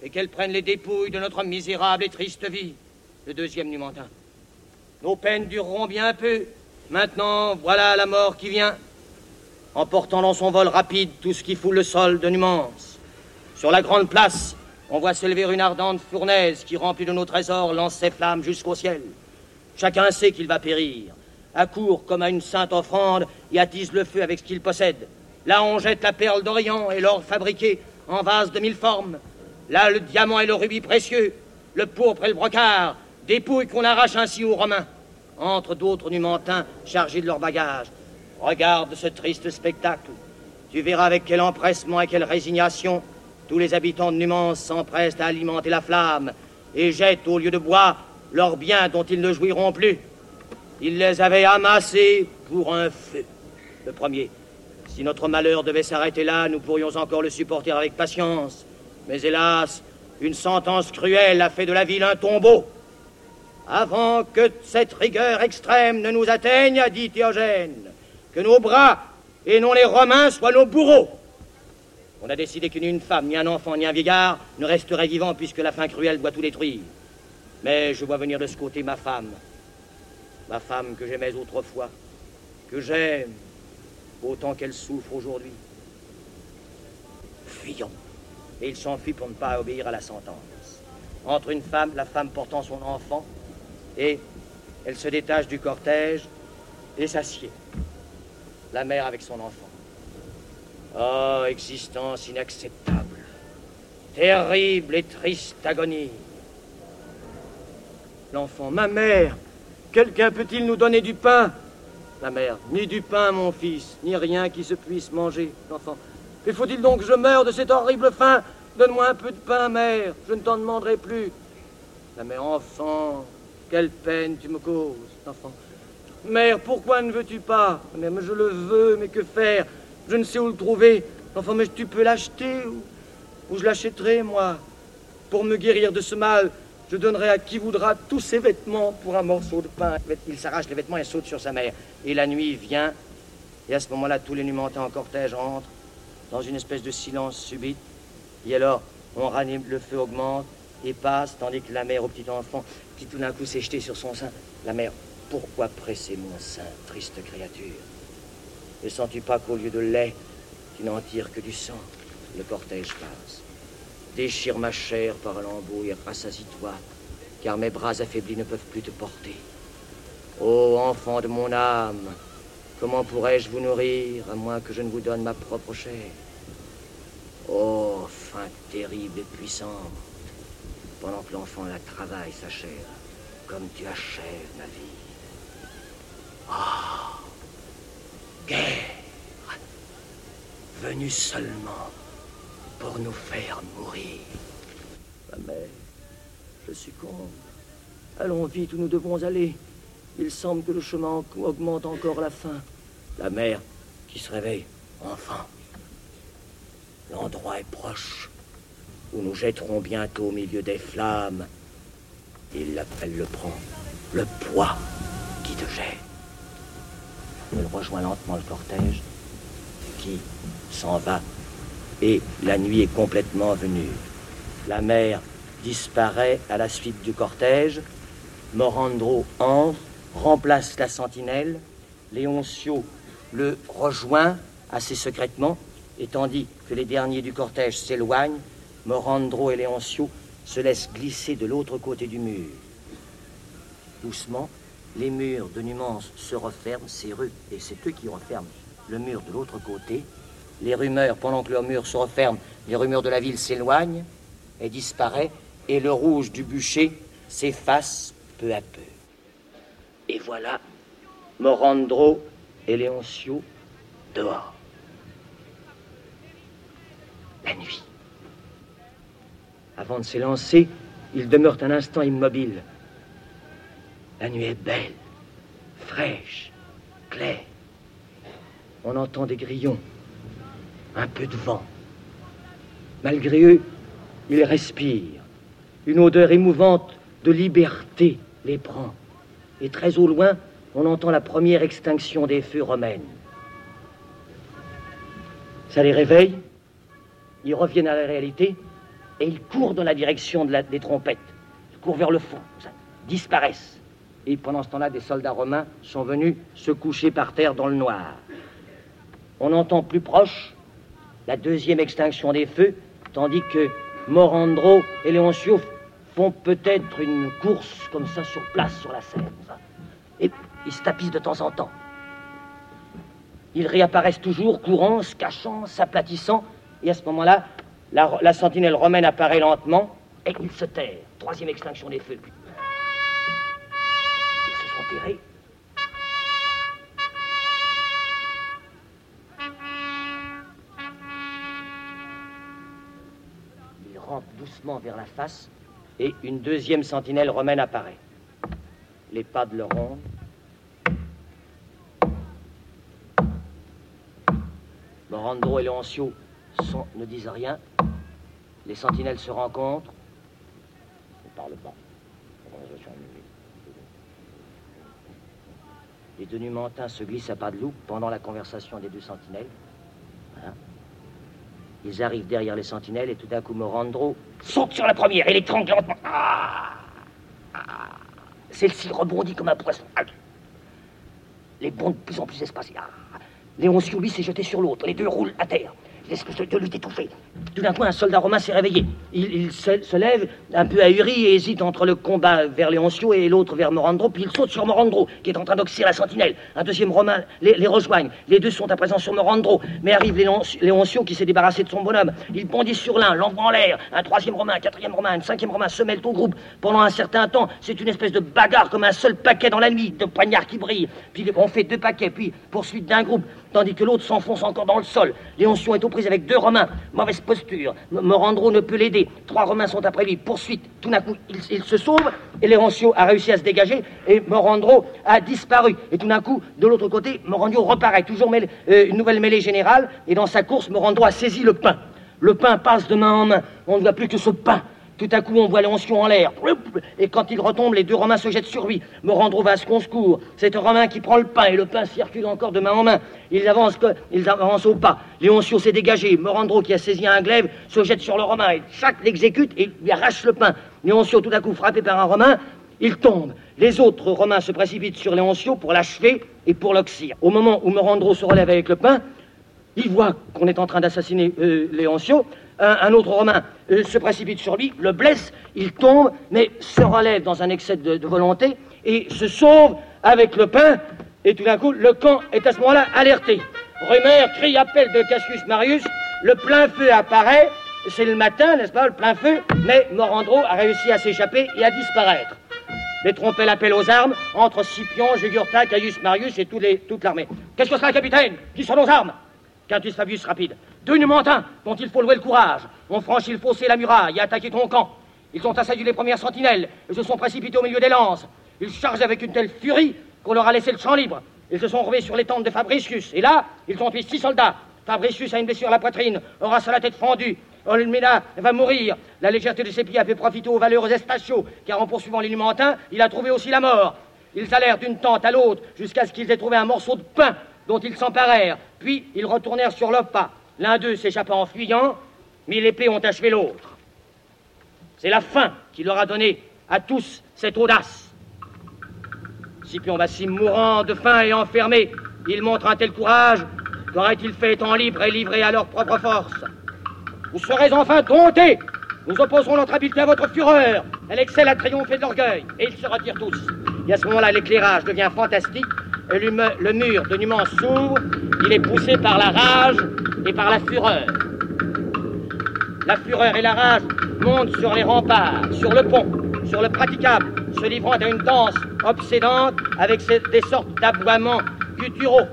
et qu'elle prenne les dépouilles de notre misérable et triste vie. Le deuxième Numantin, nos peines dureront bien peu. Maintenant, voilà la mort qui vient emportant dans son vol rapide tout ce qui fout le sol de Numance. Sur la grande place, on voit s'élever une ardente fournaise qui, remplie de nos trésors, lance ses flammes jusqu'au ciel. Chacun sait qu'il va périr, accourt comme à une sainte offrande et attise le feu avec ce qu'il possède. Là, on jette la perle d'Orient et l'or fabriqué en vase de mille formes. Là, le diamant et le rubis précieux, le pourpre et le brocart, dépouilles qu'on arrache ainsi aux Romains. Entre d'autres numantins chargés de leurs bagages, Regarde ce triste spectacle. Tu verras avec quel empressement et quelle résignation tous les habitants de Numance s'empressent à alimenter la flamme et jettent au lieu de bois leurs biens dont ils ne jouiront plus. Ils les avaient amassés pour un feu. Le premier. Si notre malheur devait s'arrêter là, nous pourrions encore le supporter avec patience. Mais hélas, une sentence cruelle a fait de la ville un tombeau. Avant que cette rigueur extrême ne nous atteigne, a dit Théogène, que nos bras et non les Romains soient nos bourreaux. On a décidé qu'une une femme, ni un enfant, ni un vieillard ne resterait vivant puisque la fin cruelle doit tout détruire. Mais je vois venir de ce côté ma femme, ma femme que j'aimais autrefois, que j'aime autant qu'elle souffre aujourd'hui. Fuyons. Et il s'enfuit pour ne pas obéir à la sentence. Entre une femme, la femme portant son enfant, et elle se détache du cortège et s'assied. La mère avec son enfant. Oh, existence inacceptable. Terrible et triste agonie. L'enfant, ma mère, quelqu'un peut-il nous donner du pain? La mère, ni du pain, mon fils, ni rien qui se puisse manger. L'enfant, mais faut-il donc que je meure de cette horrible faim? Donne-moi un peu de pain, mère, je ne t'en demanderai plus. La mère, enfant, quelle peine tu me causes, enfant. Mère, pourquoi ne veux-tu pas? Mère, mais je le veux, mais que faire? Je ne sais où le trouver. Enfant, mais tu peux l'acheter ou, ou je l'achèterai, moi. Pour me guérir de ce mal, je donnerai à qui voudra tous ses vêtements pour un morceau de pain. Il s'arrache les vêtements et saute sur sa mère. Et la nuit vient, et à ce moment-là, tous les numentés en cortège rentrent dans une espèce de silence subite. Et alors, on ranime, le feu augmente et passe, tandis que la mère au petit enfant, qui tout d'un coup s'est jeté sur son sein, la mère, pourquoi presser mon sein, triste créature? Ne sens-tu pas qu'au lieu de lait, tu n'en tires que du sang? Le cortège passe. Déchire ma chair par lambeaux et rassasie-toi, car mes bras affaiblis ne peuvent plus te porter. Ô enfant de mon âme, comment pourrais-je vous nourrir à moins que je ne vous donne ma propre chair? Oh, faim terrible et puissante, pendant que l'enfant la travaille, sa chair, comme tu achèves ma vie. Ah, guerre, venue seulement pour nous faire mourir. Ma mère, je succombe. Allons vite où nous devons aller. Il semble que le chemin augmente encore la faim. La mère qui se réveille. Enfant, l'endroit est proche où nous jetterons bientôt au milieu des flammes. Il l'appelle le prend, le poids qui te jette. Elle rejoint lentement le cortège qui s'en va et la nuit est complètement venue. La mer disparaît à la suite du cortège. Morandro entre, remplace la sentinelle. Léoncio le rejoint assez secrètement, et tandis que les derniers du cortège s'éloignent, Morandro et Léoncio se laissent glisser de l'autre côté du mur. Doucement, les murs de Numance se referment, c'est eux, et c'est eux qui referment le mur de l'autre côté, les rumeurs, pendant que leurs murs se referment, les rumeurs de la ville s'éloignent et disparaissent, et le rouge du bûcher s'efface peu à peu. Et voilà Morandro et Léoncio dehors. La nuit. Avant de s'élancer, ils demeurent un instant immobiles. La nuit est belle, fraîche, claire. On entend des grillons un peu de vent. Malgré eux, ils respirent. Une odeur émouvante de liberté les prend. Et très au loin, on entend la première extinction des feux romaines. Ça les réveille, ils reviennent à la réalité et ils courent dans la direction des trompettes. Ils courent vers le fond, disparaissent. Et pendant ce temps-là, des soldats romains sont venus se coucher par terre dans le noir. On entend plus proche la deuxième extinction des feux, tandis que Morandro et Léoncio font peut-être une course comme ça sur place sur la scène. Et ils se tapissent de temps en temps. Ils réapparaissent toujours, courant, se cachant, s'aplatissant, et à ce moment-là, la, la, sentinelle romaine apparaît lentement, et ils se terrent. Troisième extinction des feux. Ils se sont terrés. Vers la face et une deuxième sentinelle romaine apparaît. Les pas de ronde. Morandro et Léoncio ne disent rien. Les sentinelles se rencontrent. Ne parlent pas. Les deux Numantins se glissent à pas de loup pendant la conversation des deux sentinelles. Ils arrivent derrière les sentinelles et tout d'un coup Morandro saute sur la première et l'étrangle lentement. Ah ah Celle-ci rebondit comme un poisson. Les bonds de plus en plus espacés. Ah Léoncio, lui, s'est jeté sur l'autre. Les deux roulent à terre espèce de lutte étouffée. Tout d'un coup, un soldat romain s'est réveillé. Il, se, lève, un peu ahuri, et hésite entre le combat vers Léoncio et l'autre vers Morandro, puis il saute sur Morandro, qui est en train d'oxyre la sentinelle. Un deuxième romain les, les, rejoigne. Les deux sont à présent sur Morandro, mais arrive Léoncio qui s'est débarrassé de son bonhomme. Il bondit sur l'un, l'envoie en l'air. Un troisième romain, un quatrième romain, un cinquième romain se mêlent au groupe. Pendant un certain temps, c'est une espèce de bagarre comme un seul paquet dans la nuit, de poignards qui brillent. Puis on fait deux paquets, puis poursuite d'un groupe tandis que l'autre s'enfonce encore dans le sol. Léoncio est aux prises avec deux Romains. Mauvaise posture. Morandro ne peut l'aider. Trois Romains sont après lui. Poursuite. Tout d'un coup, il, se sauve et Léoncio a réussi à se dégager et Morandro a disparu. Et tout d'un coup, de l'autre côté, Morandro reparaît. Toujours euh, une nouvelle mêlée générale. Et dans sa course, Morandro a saisi le pain. Le pain passe de main en main. On ne voit plus que ce pain. Tout à coup, on voit Léoncio en l'air. Et quand il retombe, les deux Romains se jettent sur lui. Morandro va à son secours. C'est un Romain qui prend le pain et le pain circule encore de main en main. Ils avancent, ils avancent au pas. Léoncio s'est dégagé. Morandro, qui a saisi un glaive, se jette sur le Romain. Et chaque l'exécute et lui arrache le pain. Léoncio, tout à coup frappé par un Romain, il tombe. Les autres Romains se précipitent sur Léoncio pour l'achever et pour l'oxyre. Au moment où Morandro se relève avec le pain, il voit qu'on est en train d'assassiner euh, Léoncio un, autre Romain euh, se précipite sur lui, le blesse, il tombe, mais se relève dans un excès de, volonté et se sauve avec le pain. Et tout d'un coup, le camp est à ce moment-là alerté. Rumeur, crie, appel de Cassius Marius, le plein feu apparaît, c'est le matin, n'est-ce pas, le plein feu, mais Morandro a réussi à s'échapper et à disparaître. Les trompettes l'appel aux armes entre Scipion, Jugurtha, Caius Marius et toute l'armée. Qu'est-ce que sera, capitaine? Qui sont nos armes? Quintus Fabius rapide. Deux Numantins dont il faut louer le courage ont franchi le fossé et la muraille et attaqué ton camp. Ils ont assailli les premières sentinelles et se sont précipités au milieu des lances. Ils chargent avec une telle furie qu'on leur a laissé le champ libre. Ils se sont revés sur les tentes de Fabricius. Et là, ils ont tué six soldats. Fabricius a une blessure à la poitrine, aura sa la tête fendue. Olmeda va mourir. La légèreté de ses pieds a fait profiter aux valeureux Estachio, car en poursuivant les Numantins, il a trouvé aussi la mort. Ils allèrent d'une tente à l'autre jusqu'à ce qu'ils aient trouvé un morceau de pain dont ils s'emparèrent. Puis ils retournèrent sur le pas. L'un d'eux s'échappa en fuyant, mais les ont achevé l'autre. C'est la faim qui leur a donné à tous cette audace. Scipion Bassim, mourant de faim et enfermé, il montre un tel courage qu'aurait-il fait étant libre et livré à leur propre force? Vous serez enfin domptés Nous opposerons notre habileté à votre fureur Elle excelle à triompher de l'orgueil Et ils se retirent tous. Et à ce moment-là, l'éclairage devient fantastique et le, mur de Numance s'ouvre, il est poussé par la rage et par la fureur. La fureur et la rage montent sur les remparts, sur le pont, sur le praticable, se livrant à une danse obsédante avec des sortes d'aboiements gutturaux.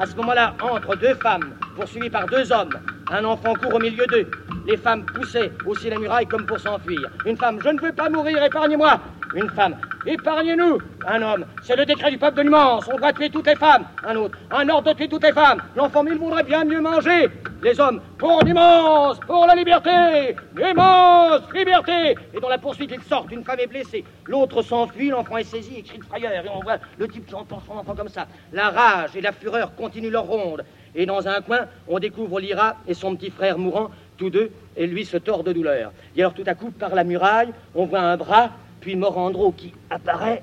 À ce moment-là, entre deux femmes, poursuivies par deux hommes, un enfant court au milieu d'eux. Les femmes poussaient aussi la muraille comme pour s'enfuir. Une femme, je ne veux pas mourir, épargnez-moi. Une femme, épargnez-nous. Un homme, c'est le décret du peuple de Numance, on doit tuer toutes les femmes. Un autre, un ordre de tuer toutes les femmes. L'enfant, il voudrait bien mieux manger. Les hommes, pour Numance, pour la liberté. Numance, liberté. Et dans la poursuite, ils sortent, une femme est blessée. L'autre s'enfuit, l'enfant est saisi et crie de frayeur. Et on voit le type qui entend son enfant comme ça. La rage et la fureur continuent leur ronde. Et dans un coin, on découvre Lyra et son petit frère mourant, tous deux, et lui se tord de douleur. Et alors tout à coup, par la muraille, on voit un bras puis Morandro qui apparaît.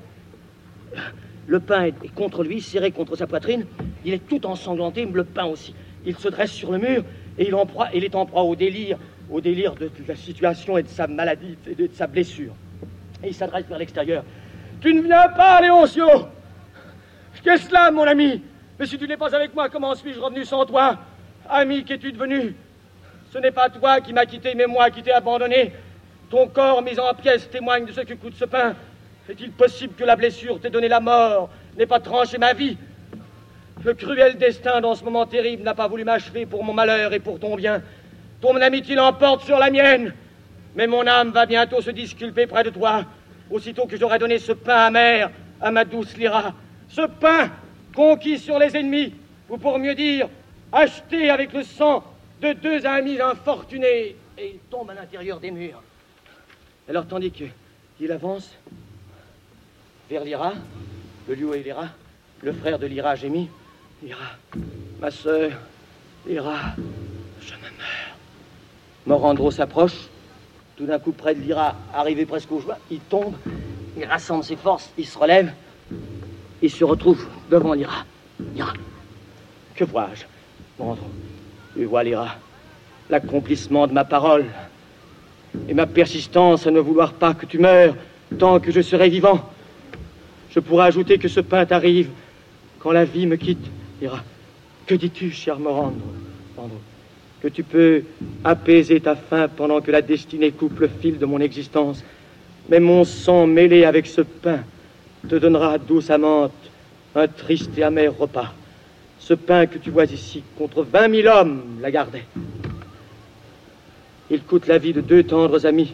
Le pain est contre lui, serré contre sa poitrine. Il est tout ensanglanté, le pain aussi. Il se dresse sur le mur et il, est en proie au délire, au délire de, la situation et de sa maladie et de, sa blessure. Et il s'adresse vers l'extérieur. Tu ne viens pas, Léoncio Qu'est-ce cela, mon ami Mais si tu n'es pas avec moi, comment suis-je revenu sans toi? Ami, qu'es-tu devenu? Ce n'est pas toi qui m'as quitté, mais moi qui t'ai abandonné. Ton corps mis en pièces témoigne de ce que coûte ce pain. Est-il possible que la blessure t'ait donné la mort, n'ait pas tranché ma vie? Le cruel destin dans ce moment terrible n'a pas voulu m'achever pour mon malheur et pour ton bien. Ton amitié l'emporte sur la mienne. Mais mon âme va bientôt se disculper près de toi, aussitôt que j'aurai donné ce pain amer à ma douce Lyra. Ce pain conquis sur les ennemis, ou pour mieux dire, acheté avec le sang de deux amis infortunés. Et il tombe à l'intérieur des murs. Alors, tandis qu'il avance vers Lyra, le lieu est Lyra, le frère de Lyra gémit. Lyra, ma sœur, Lyra, je me meurs. Morandro s'approche. Tout d'un coup, près de Lyra, arrivé presque au joie, il tombe, il rassemble ses forces, il se relève, il se retrouve devant Lyra. Lyra, que vois-je Morandro, tu vois, l'accomplissement de ma parole et ma persistance à ne vouloir pas que tu meurs tant que je serai vivant. Je pourrais ajouter que ce pain t'arrive quand la vie me quitte. Lyra, que dis-tu, cher Morandro Que tu peux apaiser ta faim pendant que la destinée coupe le fil de mon existence. Mais mon sang mêlé avec ce pain te donnera, douce amante, un triste et amer repas. Ce pain que tu vois ici, contre vingt mille hommes la gardaient. Il coûte la vie de deux tendres amis.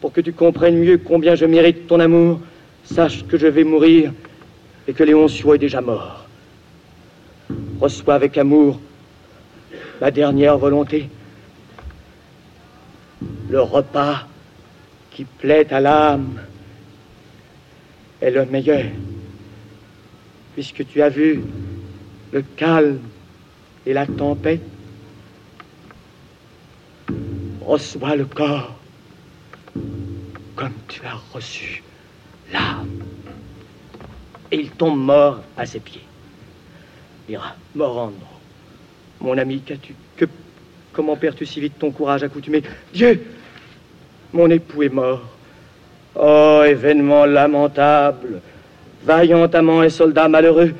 Pour que tu comprennes mieux combien je mérite ton amour, sache que je vais mourir et que Léoncio est déjà mort. Reçois avec amour ma dernière volonté. Le repas qui plaît à l'âme est le meilleur, puisque tu as vu le calme et la tempête. Reçois le corps comme tu as reçu l'âme. Et il tombe mort à ses pieds. Ira, Morandro, mon ami, qu'as-tu que, Comment perds-tu si vite ton courage accoutumé? Dieu Mon époux est mort. Oh, événement lamentable Vaillant amant et soldat malheureux,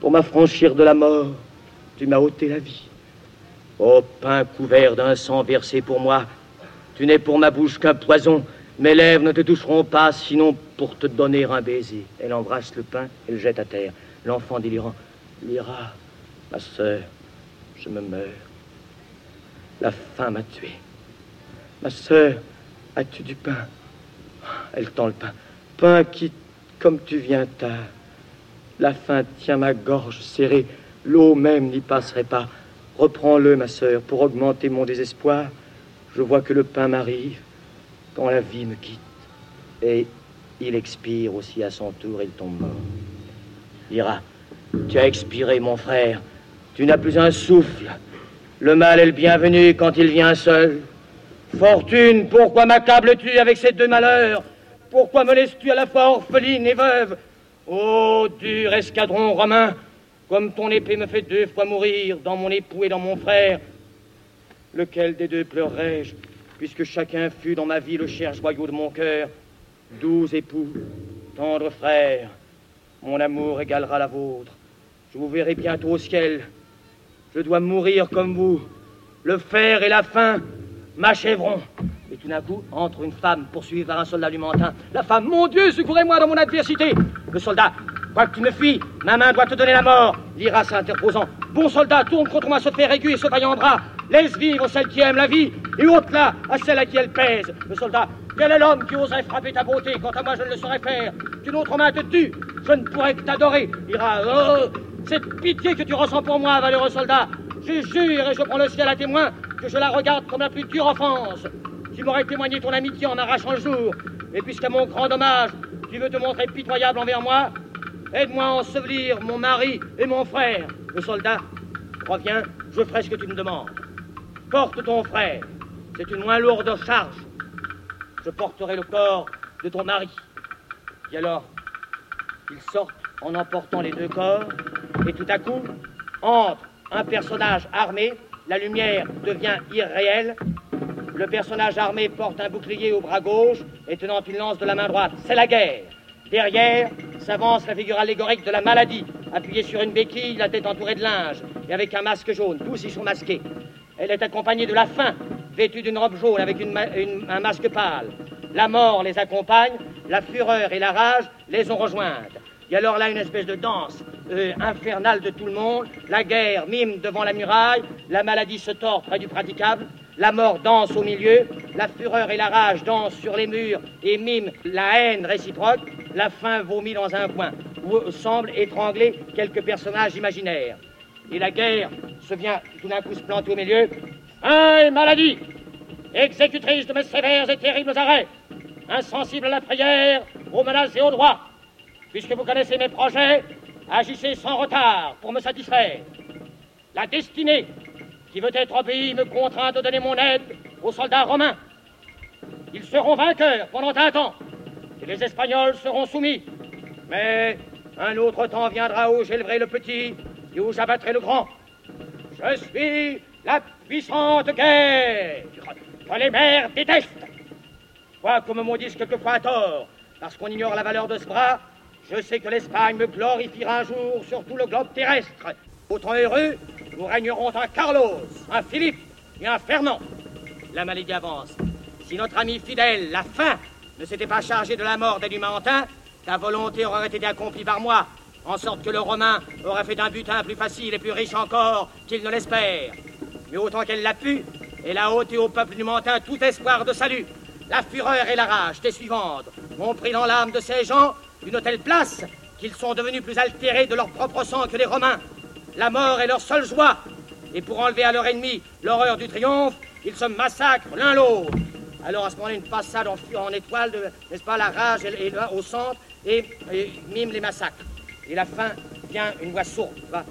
pour m'affranchir de la mort, tu m'as ôté la vie. Ô pain couvert d'un sang versé pour moi, tu n'es pour ma bouche qu'un poison. Mes lèvres ne te toucheront pas, sinon pour te donner un baiser. Elle embrasse le pain et le jette à terre. L'enfant délirant. Lyra, ma sœur, je me meurs. La faim m'a tué. Ma sœur, as-tu du pain? Elle tend le pain. Pain qui, comme tu viens tard. La faim tient ma gorge serrée. L'eau même n'y passerait pas. Reprends-le, ma sœur, pour augmenter mon désespoir. Je vois que le pain m'arrive quand la vie me quitte. Et il expire aussi à son tour il tombe mort. Ira, tu as expiré, mon frère. Tu n'as plus un souffle. Le mal est le bienvenu quand il vient seul. Fortune, pourquoi m'accables-tu avec ces deux malheurs? Pourquoi me laisses-tu à la fois orpheline et veuve? Ô dur escadron romain, comme ton épée me fait deux fois mourir dans mon époux et dans mon frère, lequel des deux pleurerai-je, puisque chacun fut dans ma vie le cher joyau de mon cœur? Douze époux, tendres frères, mon amour égalera la vôtre. Je vous verrai bientôt au ciel. Je dois mourir comme vous. Le fer et la faim m'achèveront. Et tout d'un coup, entre une femme poursuivie par un soldat du Mantin. La femme, mon Dieu, secourez-moi dans mon adversité. Le soldat, quoi que tu me fuis, ma main doit te donner la mort. Lyra s'interposant. Bon soldat, tourne contre moi ce fer aigu et ce vaillant bras. Laisse vivre celle qui aime la vie et ôte-la à celle à qui elle pèse. Le soldat, quel est l'homme qui oserait frapper ta beauté Quant à moi, je ne le saurais faire? Qu'une autre main te tue, je ne pourrais que t'adorer. Ira, oh, cette pitié que tu ressens pour moi, valeureux soldat, je jure et je prends le ciel à témoin que je la regarde comme la plus dure offense. Tu m'aurais témoigné ton amitié en arrachant le jour, et puisqu'à mon grand dommage, tu veux te montrer pitoyable envers moi, aide-moi à ensevelir mon mari et mon frère. Le soldat, reviens, je ferai ce que tu me demandes. Porte ton frère, c'est une moins lourde charge je porterai le corps de ton mari. Et alors, ils sortent en emportant les deux corps, et tout à coup, entre un personnage armé, la lumière devient irréelle. Le personnage armé porte un bouclier au bras gauche et tenant une lance de la main droite. C'est la guerre. Derrière s'avance la figure allégorique de la maladie, appuyée sur une béquille, la tête entourée de linge, et avec un masque jaune. Tous y sont masqués. Elle est accompagnée de la faim, vêtus d'une robe jaune avec un masque pâle. La mort les accompagne, la fureur et la rage les ont rejointes. Il y a alors là une espèce de danse euh, infernale de tout le monde. La guerre mime devant la muraille, la maladie se tord près du praticable, la mort danse au milieu, la fureur et la rage dansent sur les murs et miment la haine réciproque, la faim vomit dans un coin, où semble étrangler quelques personnages imaginaires. Et la guerre se vient tout d'un coup se planter au milieu. Un maladie, exécutrice de mes sévères et terribles arrêts, insensible à la prière, aux menaces et aux droits. Puisque vous connaissez mes projets, agissez sans retard pour me satisfaire. La destinée qui veut être obéie me contraint de donner mon aide aux soldats romains. Ils seront vainqueurs pendant un temps, et les Espagnols seront soumis. Mais un autre temps viendra où j'élèverai le petit et où j'abattrai le grand. Je suis la puissante guerre que les mères détestent. Quoi qu'on me maudisse quelquefois à tort, parce qu'on ignore la valeur de ce bras, je sais que l'Espagne me glorifiera un jour sur tout le globe terrestre. Autant heureux, nous régnerons un Carlos, un Philippe et un Fernand. La maladie avance. Si notre ami fidèle, la faim, ne s'était pas chargé de la mort des Numantin, ta volonté aurait été accomplie par moi, en sorte que le Romain aurait fait un butin plus facile et plus riche encore qu'il ne l'espère. Mais autant qu'elle l'a pu, elle a ôté au peuple Numantin tout espoir de salut. La fureur et la rage des suivantes ont pris dans l'âme de ces gens une telle place qu'ils sont devenus plus altérés de leur propre sang que les Romains. La mort est leur seule joie. Et pour enlever à leur ennemi l'horreur du triomphe, ils se massacrent l'un l'autre. Alors à ce moment-là, une passade en, en étoile, n'est-ce pas, la rage est, au centre et, mime les massacres. Et la fin vient une voix sourde. Va.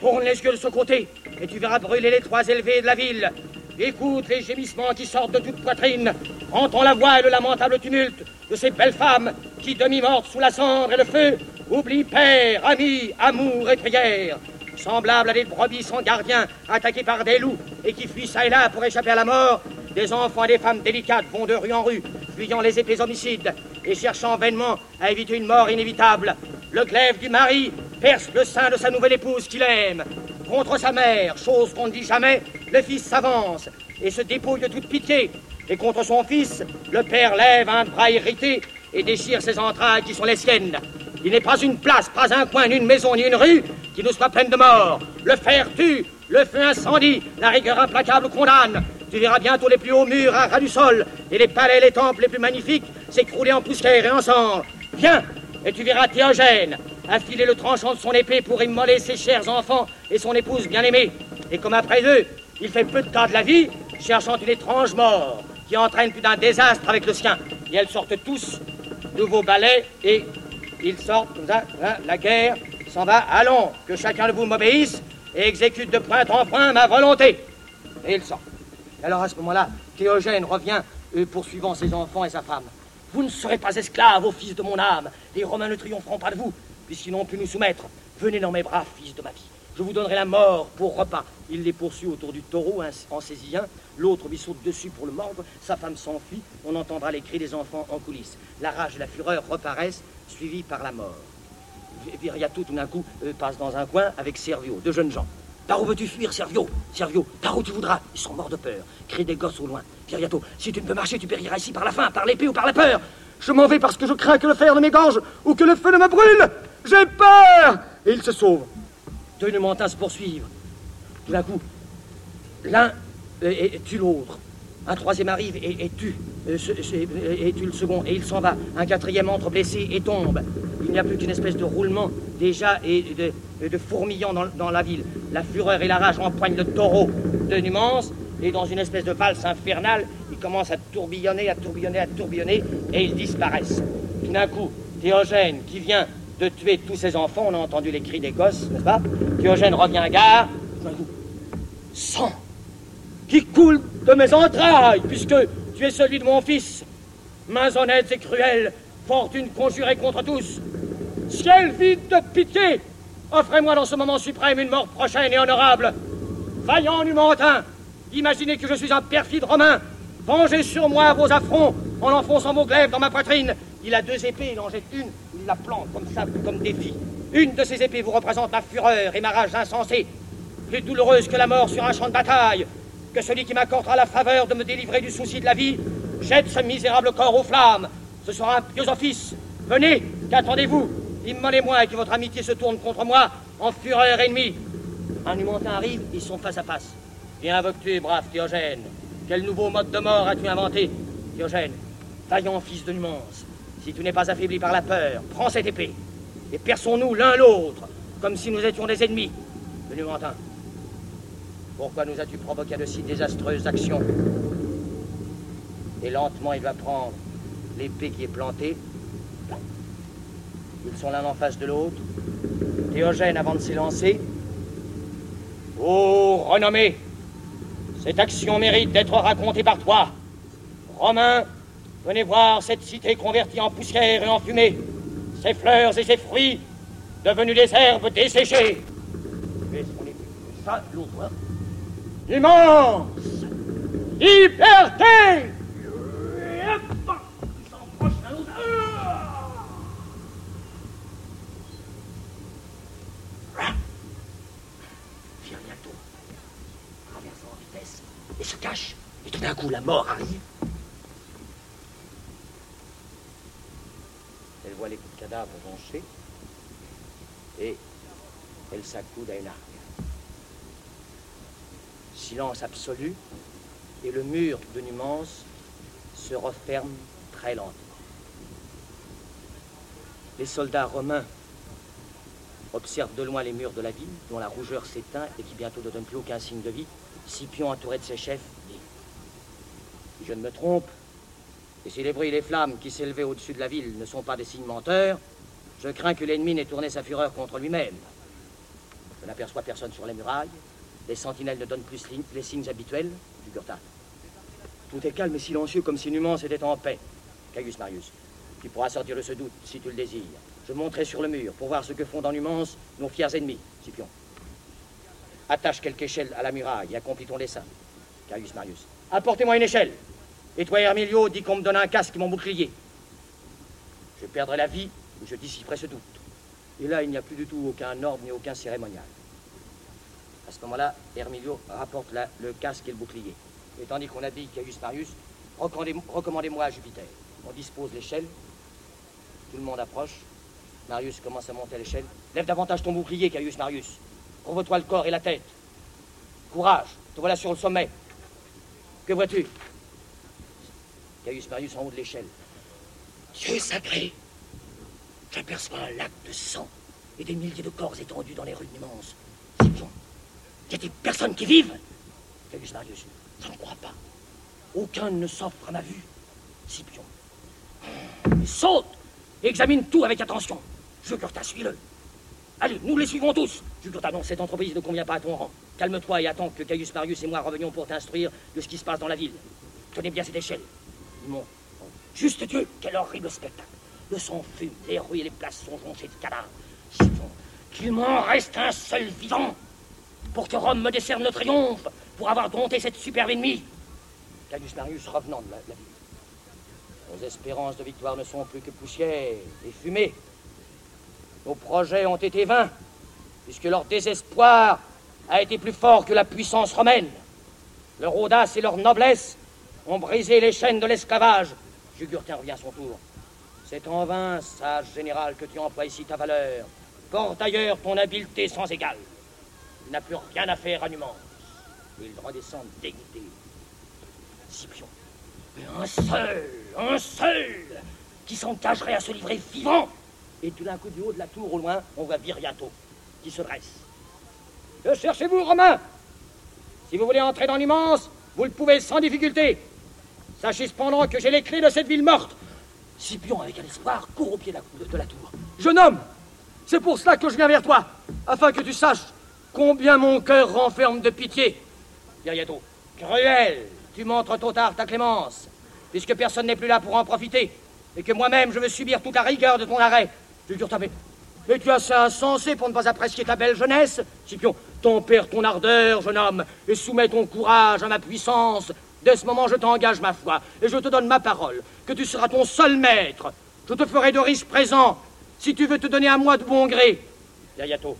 Tourne les yeux de ce côté et tu verras brûler les trois élevés de la ville. Écoute les gémissements qui sortent de toute poitrine. Entends la voix et le lamentable tumulte de ces belles femmes qui, demi-mortes sous la cendre et le feu, oublient père, ami, amour et prière. Semblables à des brebis sans gardien, attaqués par des loups et qui fuient ça et là pour échapper à la mort, des enfants et des femmes délicates vont de rue en rue, fuyant les épées homicides et cherchant vainement à éviter une mort inévitable. Le glaive du mari perce le sein de sa nouvelle épouse qu'il aime. Contre sa mère, chose qu'on ne dit jamais, le fils s'avance et se dépouille de toute pitié. Et contre son fils, le père lève un bras irrité et déchire ses entrailles qui sont les siennes. Il n'est pas une place, pas un coin, ni une maison, ni une rue qui nous soit pleine de morts. Le fer tue, le feu incendie, la rigueur implacable condamne. Tu verras bientôt les plus hauts murs à ras du sol et les palais les temples les plus magnifiques s'écrouler en poussière et en sang. Viens, et tu verras Théogène affiler le tranchant de son épée pour immoler ses chers enfants et son épouse bien-aimée. Et comme après eux, il fait peu de cas de la vie, cherchant une étrange mort qui entraîne plus d'un désastre avec le sien. Et elles sortent tous, nouveaux balais, et ils sortent la guerre s'en va. Allons, que chacun de vous m'obéisse et exécute de point en point ma volonté. Et ils sortent. Alors à ce moment-là, Théogène revient, euh, poursuivant ses enfants et sa femme. Vous ne serez pas esclaves, ô fils de mon âme. Les Romains ne triompheront pas de vous, puisqu'ils n'ont pu nous soumettre. Venez dans mes bras, fils de ma vie. Je vous donnerai la mort pour repas. Il les poursuit autour du taureau, en saisit un. L'autre lui saute dessus pour le mordre. Sa femme s'enfuit. On entendra les cris des enfants en coulisses. La rage et la fureur reparaissent, suivis par la mort. Viriato, tout d'un coup, euh, passe dans un coin avec Servio, deux jeunes gens. Par où veux-tu fuir, Servio? Servio, par où tu voudras? Ils sont morts de peur. Crient des gosses au loin. Viriato, si tu ne peux marcher, tu périras ici par la faim, par l'épée ou par la peur. Je m'en vais parce que je crains que le fer ne m'égorge ou que le feu ne me brûle. J'ai peur Et ils se sauvent. Deux Numantins se poursuivent. Tout d'un coup, l'un tue l'autre. Un troisième arrive et, tue, euh, et tue le second, et il s'en va. Un quatrième entre blessé et tombe. Il n'y a plus qu'une espèce de roulement déjà et de, de fourmillant dans, la ville. La fureur et la rage empoignent le taureau de Numance, et dans une espèce de valse infernale, ils commencent à tourbillonner, à tourbillonner, à tourbillonner, et ils disparaissent. Tout d'un coup, Théogène, qui vient de tuer tous ses enfants, on a entendu les cris des gosses, n'est-ce pas? Théogène revient à gare, d'un coup, sang qui coule de mes entrailles, puisque tu es celui de mon fils. Mains honnêtes et cruelles, fortune conjurée contre tous. Ciel vide de pitié, offrez-moi dans ce moment suprême une mort prochaine et honorable. Vaillant Numantin, imaginez que je suis un perfide romain. Vengez sur moi vos affronts en enfonçant vos glaives dans ma poitrine. Il a deux épées, il en jette une, il la plante comme ça, comme défi. Une de ces épées vous représente ma fureur et ma rage insensée, plus douloureuse que la mort sur un champ de bataille que celui qui m'accordera la faveur de me délivrer du souci de la vie jette ce misérable corps aux flammes. Ce sera un pieux office. Venez, qu'attendez-vous? Immolez-moi et que votre amitié se tourne contre moi en fureur ennemie. Un humantin arrive, ils sont face à face. Et invoque-tu, brave Théogène Quel nouveau mode de mort as-tu inventé? Théogène, vaillant fils de Numance, si tu n'es pas affaibli par la peur, prends cette épée et perçons-nous l'un l'autre comme si nous étions des ennemis. Le Numantin, pourquoi nous as-tu provoqué de si désastreuses actions Et lentement, il va prendre l'épée qui est plantée. Ils sont l'un en face de l'autre. Théogène, avant de s'élancer. Oh, renommé Cette action mérite d'être racontée par toi. Romain, venez voir cette cité convertie en poussière et en fumée. Ses fleurs et ses fruits devenus des herbes desséchées. Mais on est ça, l'autre. Immense Liberté et se cache. Et tout d'un coup, la mort arrive. Elle voit les cadavres ronchés et elle s'accoude à une arme. Silence absolu et le mur de Numance se referme très lentement. Les soldats romains observent de loin les murs de la ville, dont la rougeur s'éteint et qui bientôt ne donne plus aucun signe de vie. Scipion, entouré de ses chefs, dit Si je ne me trompe, et si les bruits et les flammes qui s'élevaient au-dessus de la ville ne sont pas des signes menteurs, je crains que l'ennemi n'ait tourné sa fureur contre lui-même. Je n'aperçois personne sur les murailles. Les sentinelles ne donnent plus les signes habituels du Gurtat. Tout est calme et silencieux comme si Numance était en paix. Caius Marius, tu pourras sortir de ce doute si tu le désires. Je monterai sur le mur pour voir ce que font dans Numance nos fiers ennemis, Scipion. Attache quelque échelle à la muraille et accomplis ton dessin. Caius Marius. Apportez-moi une échelle. Et toi, Hermilio, dis qu'on me donne un casque et mon bouclier. Je perdrai la vie ou je dissiperai ce doute. Et là, il n'y a plus du tout aucun ordre ni aucun cérémonial. À ce moment-là, Hermilio rapporte le casque et le bouclier. Et tandis qu'on habille Caius Marius, recommandez-moi à Jupiter. On dispose l'échelle. Tout le monde approche. Marius commence à monter l'échelle. Lève davantage ton bouclier, Caius Marius. Couvre-toi le corps et la tête. Courage, te voilà sur le sommet. Que vois-tu? Caius Marius en haut de l'échelle. Dieu sacré J'aperçois un lac de sang et des milliers de corps étendus dans les rues immenses. Scipion, y a-t-il personnes qui vivent Caius Marius, je ne crois pas. Aucun ne s'offre à ma vue. Scipion. saute Examine tout avec attention. Que suis-le. Allez, nous les suivons tous. Jugurtha, non, cette entreprise ne convient pas à ton rang. Calme-toi et attends que Caius Marius et moi revenions pour t'instruire de ce qui se passe dans la ville. Tenez bien cette échelle. Mon juste Dieu, quel horrible spectacle. Le sang fume, les rues et les places sont jonchées de cadavres. qu'il m'en reste un seul vivant pour que Rome me décerne le triomphe, pour avoir dompté cette superbe ennemie. Caius Marius revenant de la, ville. Nos espérances de victoire ne sont plus que poussière et fumée. Nos projets ont été vains, puisque leur désespoir a été plus fort que la puissance romaine. Leur audace et leur noblesse ont brisé les chaînes de l'esclavage. Jugurthin revient à son tour. C'est en vain, sage général, que tu emploies ici ta valeur. Porte ailleurs ton habileté sans égale. N'a plus rien à faire à Numance. Il redescend dégoûté. Scipion. Un seul, un seul, qui s'engagerait à se livrer vivant et tout d'un coup, du haut de la tour, au loin, on voit Viriato qui se dresse. Que cherchez-vous, Romain? Si vous voulez entrer dans l'immense, vous le pouvez sans difficulté. Sachez cependant que j'ai les clés de cette ville morte. Scipion, avec un espoir, court au pied de la, tour. Jeune homme, c'est pour cela que je viens vers toi, afin que tu saches combien mon cœur renferme de pitié. Viriato, cruel, tu montres tôt tard ta clémence, puisque personne n'est plus là pour en profiter, et que moi-même je veux subir toute la rigueur de ton arrêt. Mais tu as assez insensé pour ne pas apprécier ta belle jeunesse Scipion, tempère ton ardeur, jeune homme, et soumets ton courage à ma puissance. Dès ce moment, je t'engage ma foi, et je te donne ma parole, que tu seras ton seul maître. Je te ferai de riches présents, si tu veux te donner à moi de bon gré. Yayato,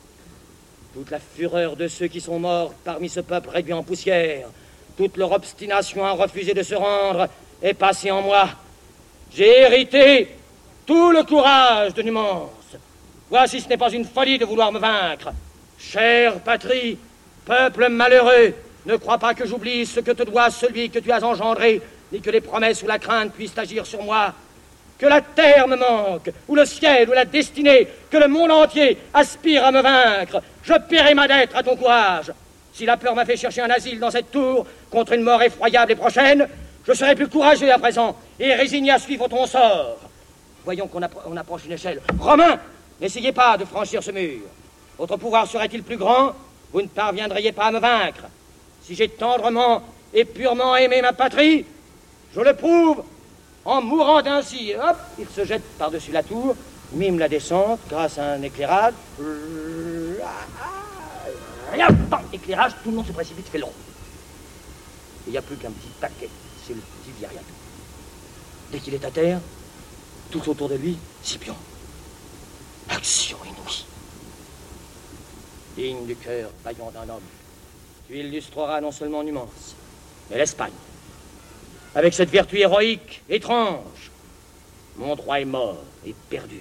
toute la fureur de ceux qui sont morts parmi ce peuple réduit en poussière, toute leur obstination à refuser de se rendre, est passée en moi. J'ai hérité tout le courage de Numance. Voici, ce n'est pas une folie de vouloir me vaincre. Chère patrie, peuple malheureux, ne crois pas que j'oublie ce que te doit celui que tu as engendré, ni que les promesses ou la crainte puissent agir sur moi. Que la terre me manque, ou le ciel, ou la destinée, que le monde entier aspire à me vaincre, je paierai ma dette à ton courage. Si la peur m'a fait chercher un asile dans cette tour contre une mort effroyable et prochaine, je serai plus courageux à présent et résigné à suivre ton sort. Voyons qu'on approche une échelle. Romain, n'essayez pas de franchir ce mur. Votre pouvoir serait-il plus grand? Vous ne parviendriez pas à me vaincre. Si j'ai tendrement et purement aimé ma patrie, je le prouve en mourant ainsi. Hop, il se jette par-dessus la tour, mime la descente grâce à un éclairage. Rien, éclairage, tout le monde se précipite, fait long. Il n'y a plus qu'un petit paquet, c'est le petit Viriatou. Dès qu'il est à terre, tout autour de lui, Scipion. Action inouïe. Digne du cœur vaillant d'un homme, tu illustreras non seulement Numance, mais l'Espagne. Avec cette vertu héroïque, étrange, mon droit est mort et perdu.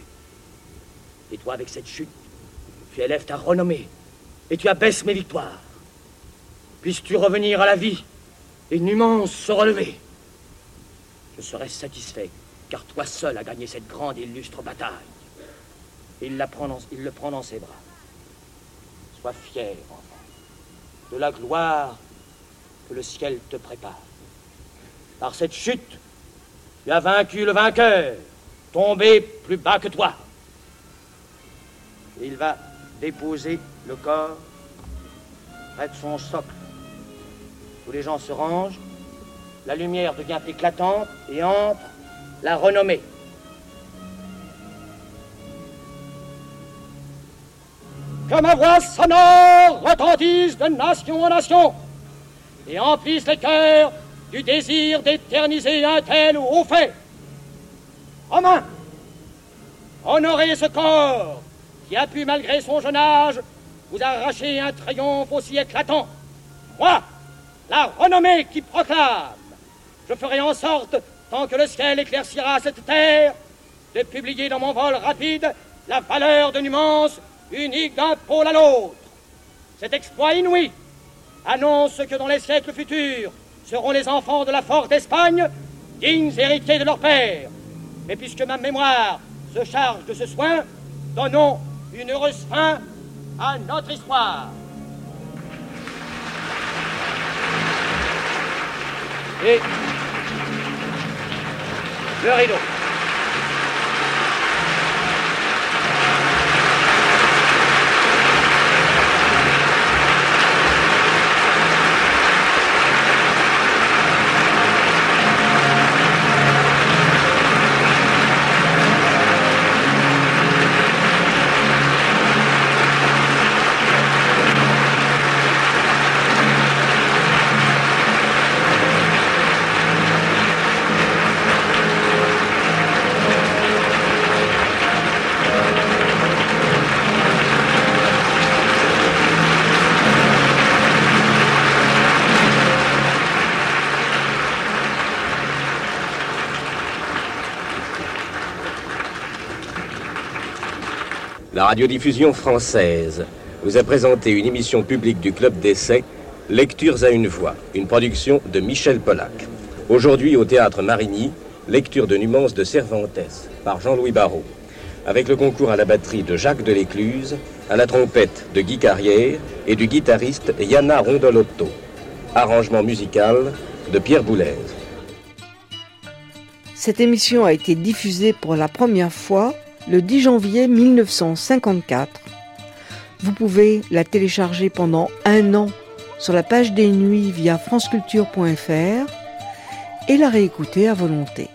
Et toi, avec cette chute, tu élèves ta renommée et tu abaisses mes victoires. Puisses-tu revenir à la vie et Numance se relever? Je serai satisfait, car toi seul as gagné cette grande et illustre bataille. Il, il le prend dans ses bras. Sois fier, enfant, de la gloire que le ciel te prépare. Par cette chute, tu as vaincu le vainqueur, tombé plus bas que toi. Il va déposer le corps près de son socle. Tous les gens se rangent, la lumière devient éclatante et entre la renommée. Que ma voix sonore retentisse de nation en nation et emplisse les cœurs du désir d'éterniser un tel ou haut fait. Romain, honorez ce corps qui a pu, malgré son jeune âge, vous arracher un triomphe aussi éclatant. Moi, la renommée qui proclame, je ferai en sorte, tant que le ciel éclaircira cette terre, de publier dans mon vol rapide la valeur de Numance unique d'un pôle à l'autre. Cet exploit inouï annonce que dans les siècles futurs seront les enfants de la forte Espagne, dignes héritiers de leur père. Mais puisque ma mémoire se charge de ce soin, donnons une heureuse fin à notre histoire. Et le rideau. Radiodiffusion française vous a présenté une émission publique du Club d'essai, Lectures à une voix, une production de Michel Pollack. Aujourd'hui au théâtre Marigny, lecture de Numance de Cervantes par Jean-Louis Barrault, avec le concours à la batterie de Jacques Delécluse, à la trompette de Guy Carrière et du guitariste Yana Rondolotto. Arrangement musical de Pierre Boulez. Cette émission a été diffusée pour la première fois le 10 janvier 1954. Vous pouvez la télécharger pendant un an sur la page des nuits via franceculture.fr et la réécouter à volonté.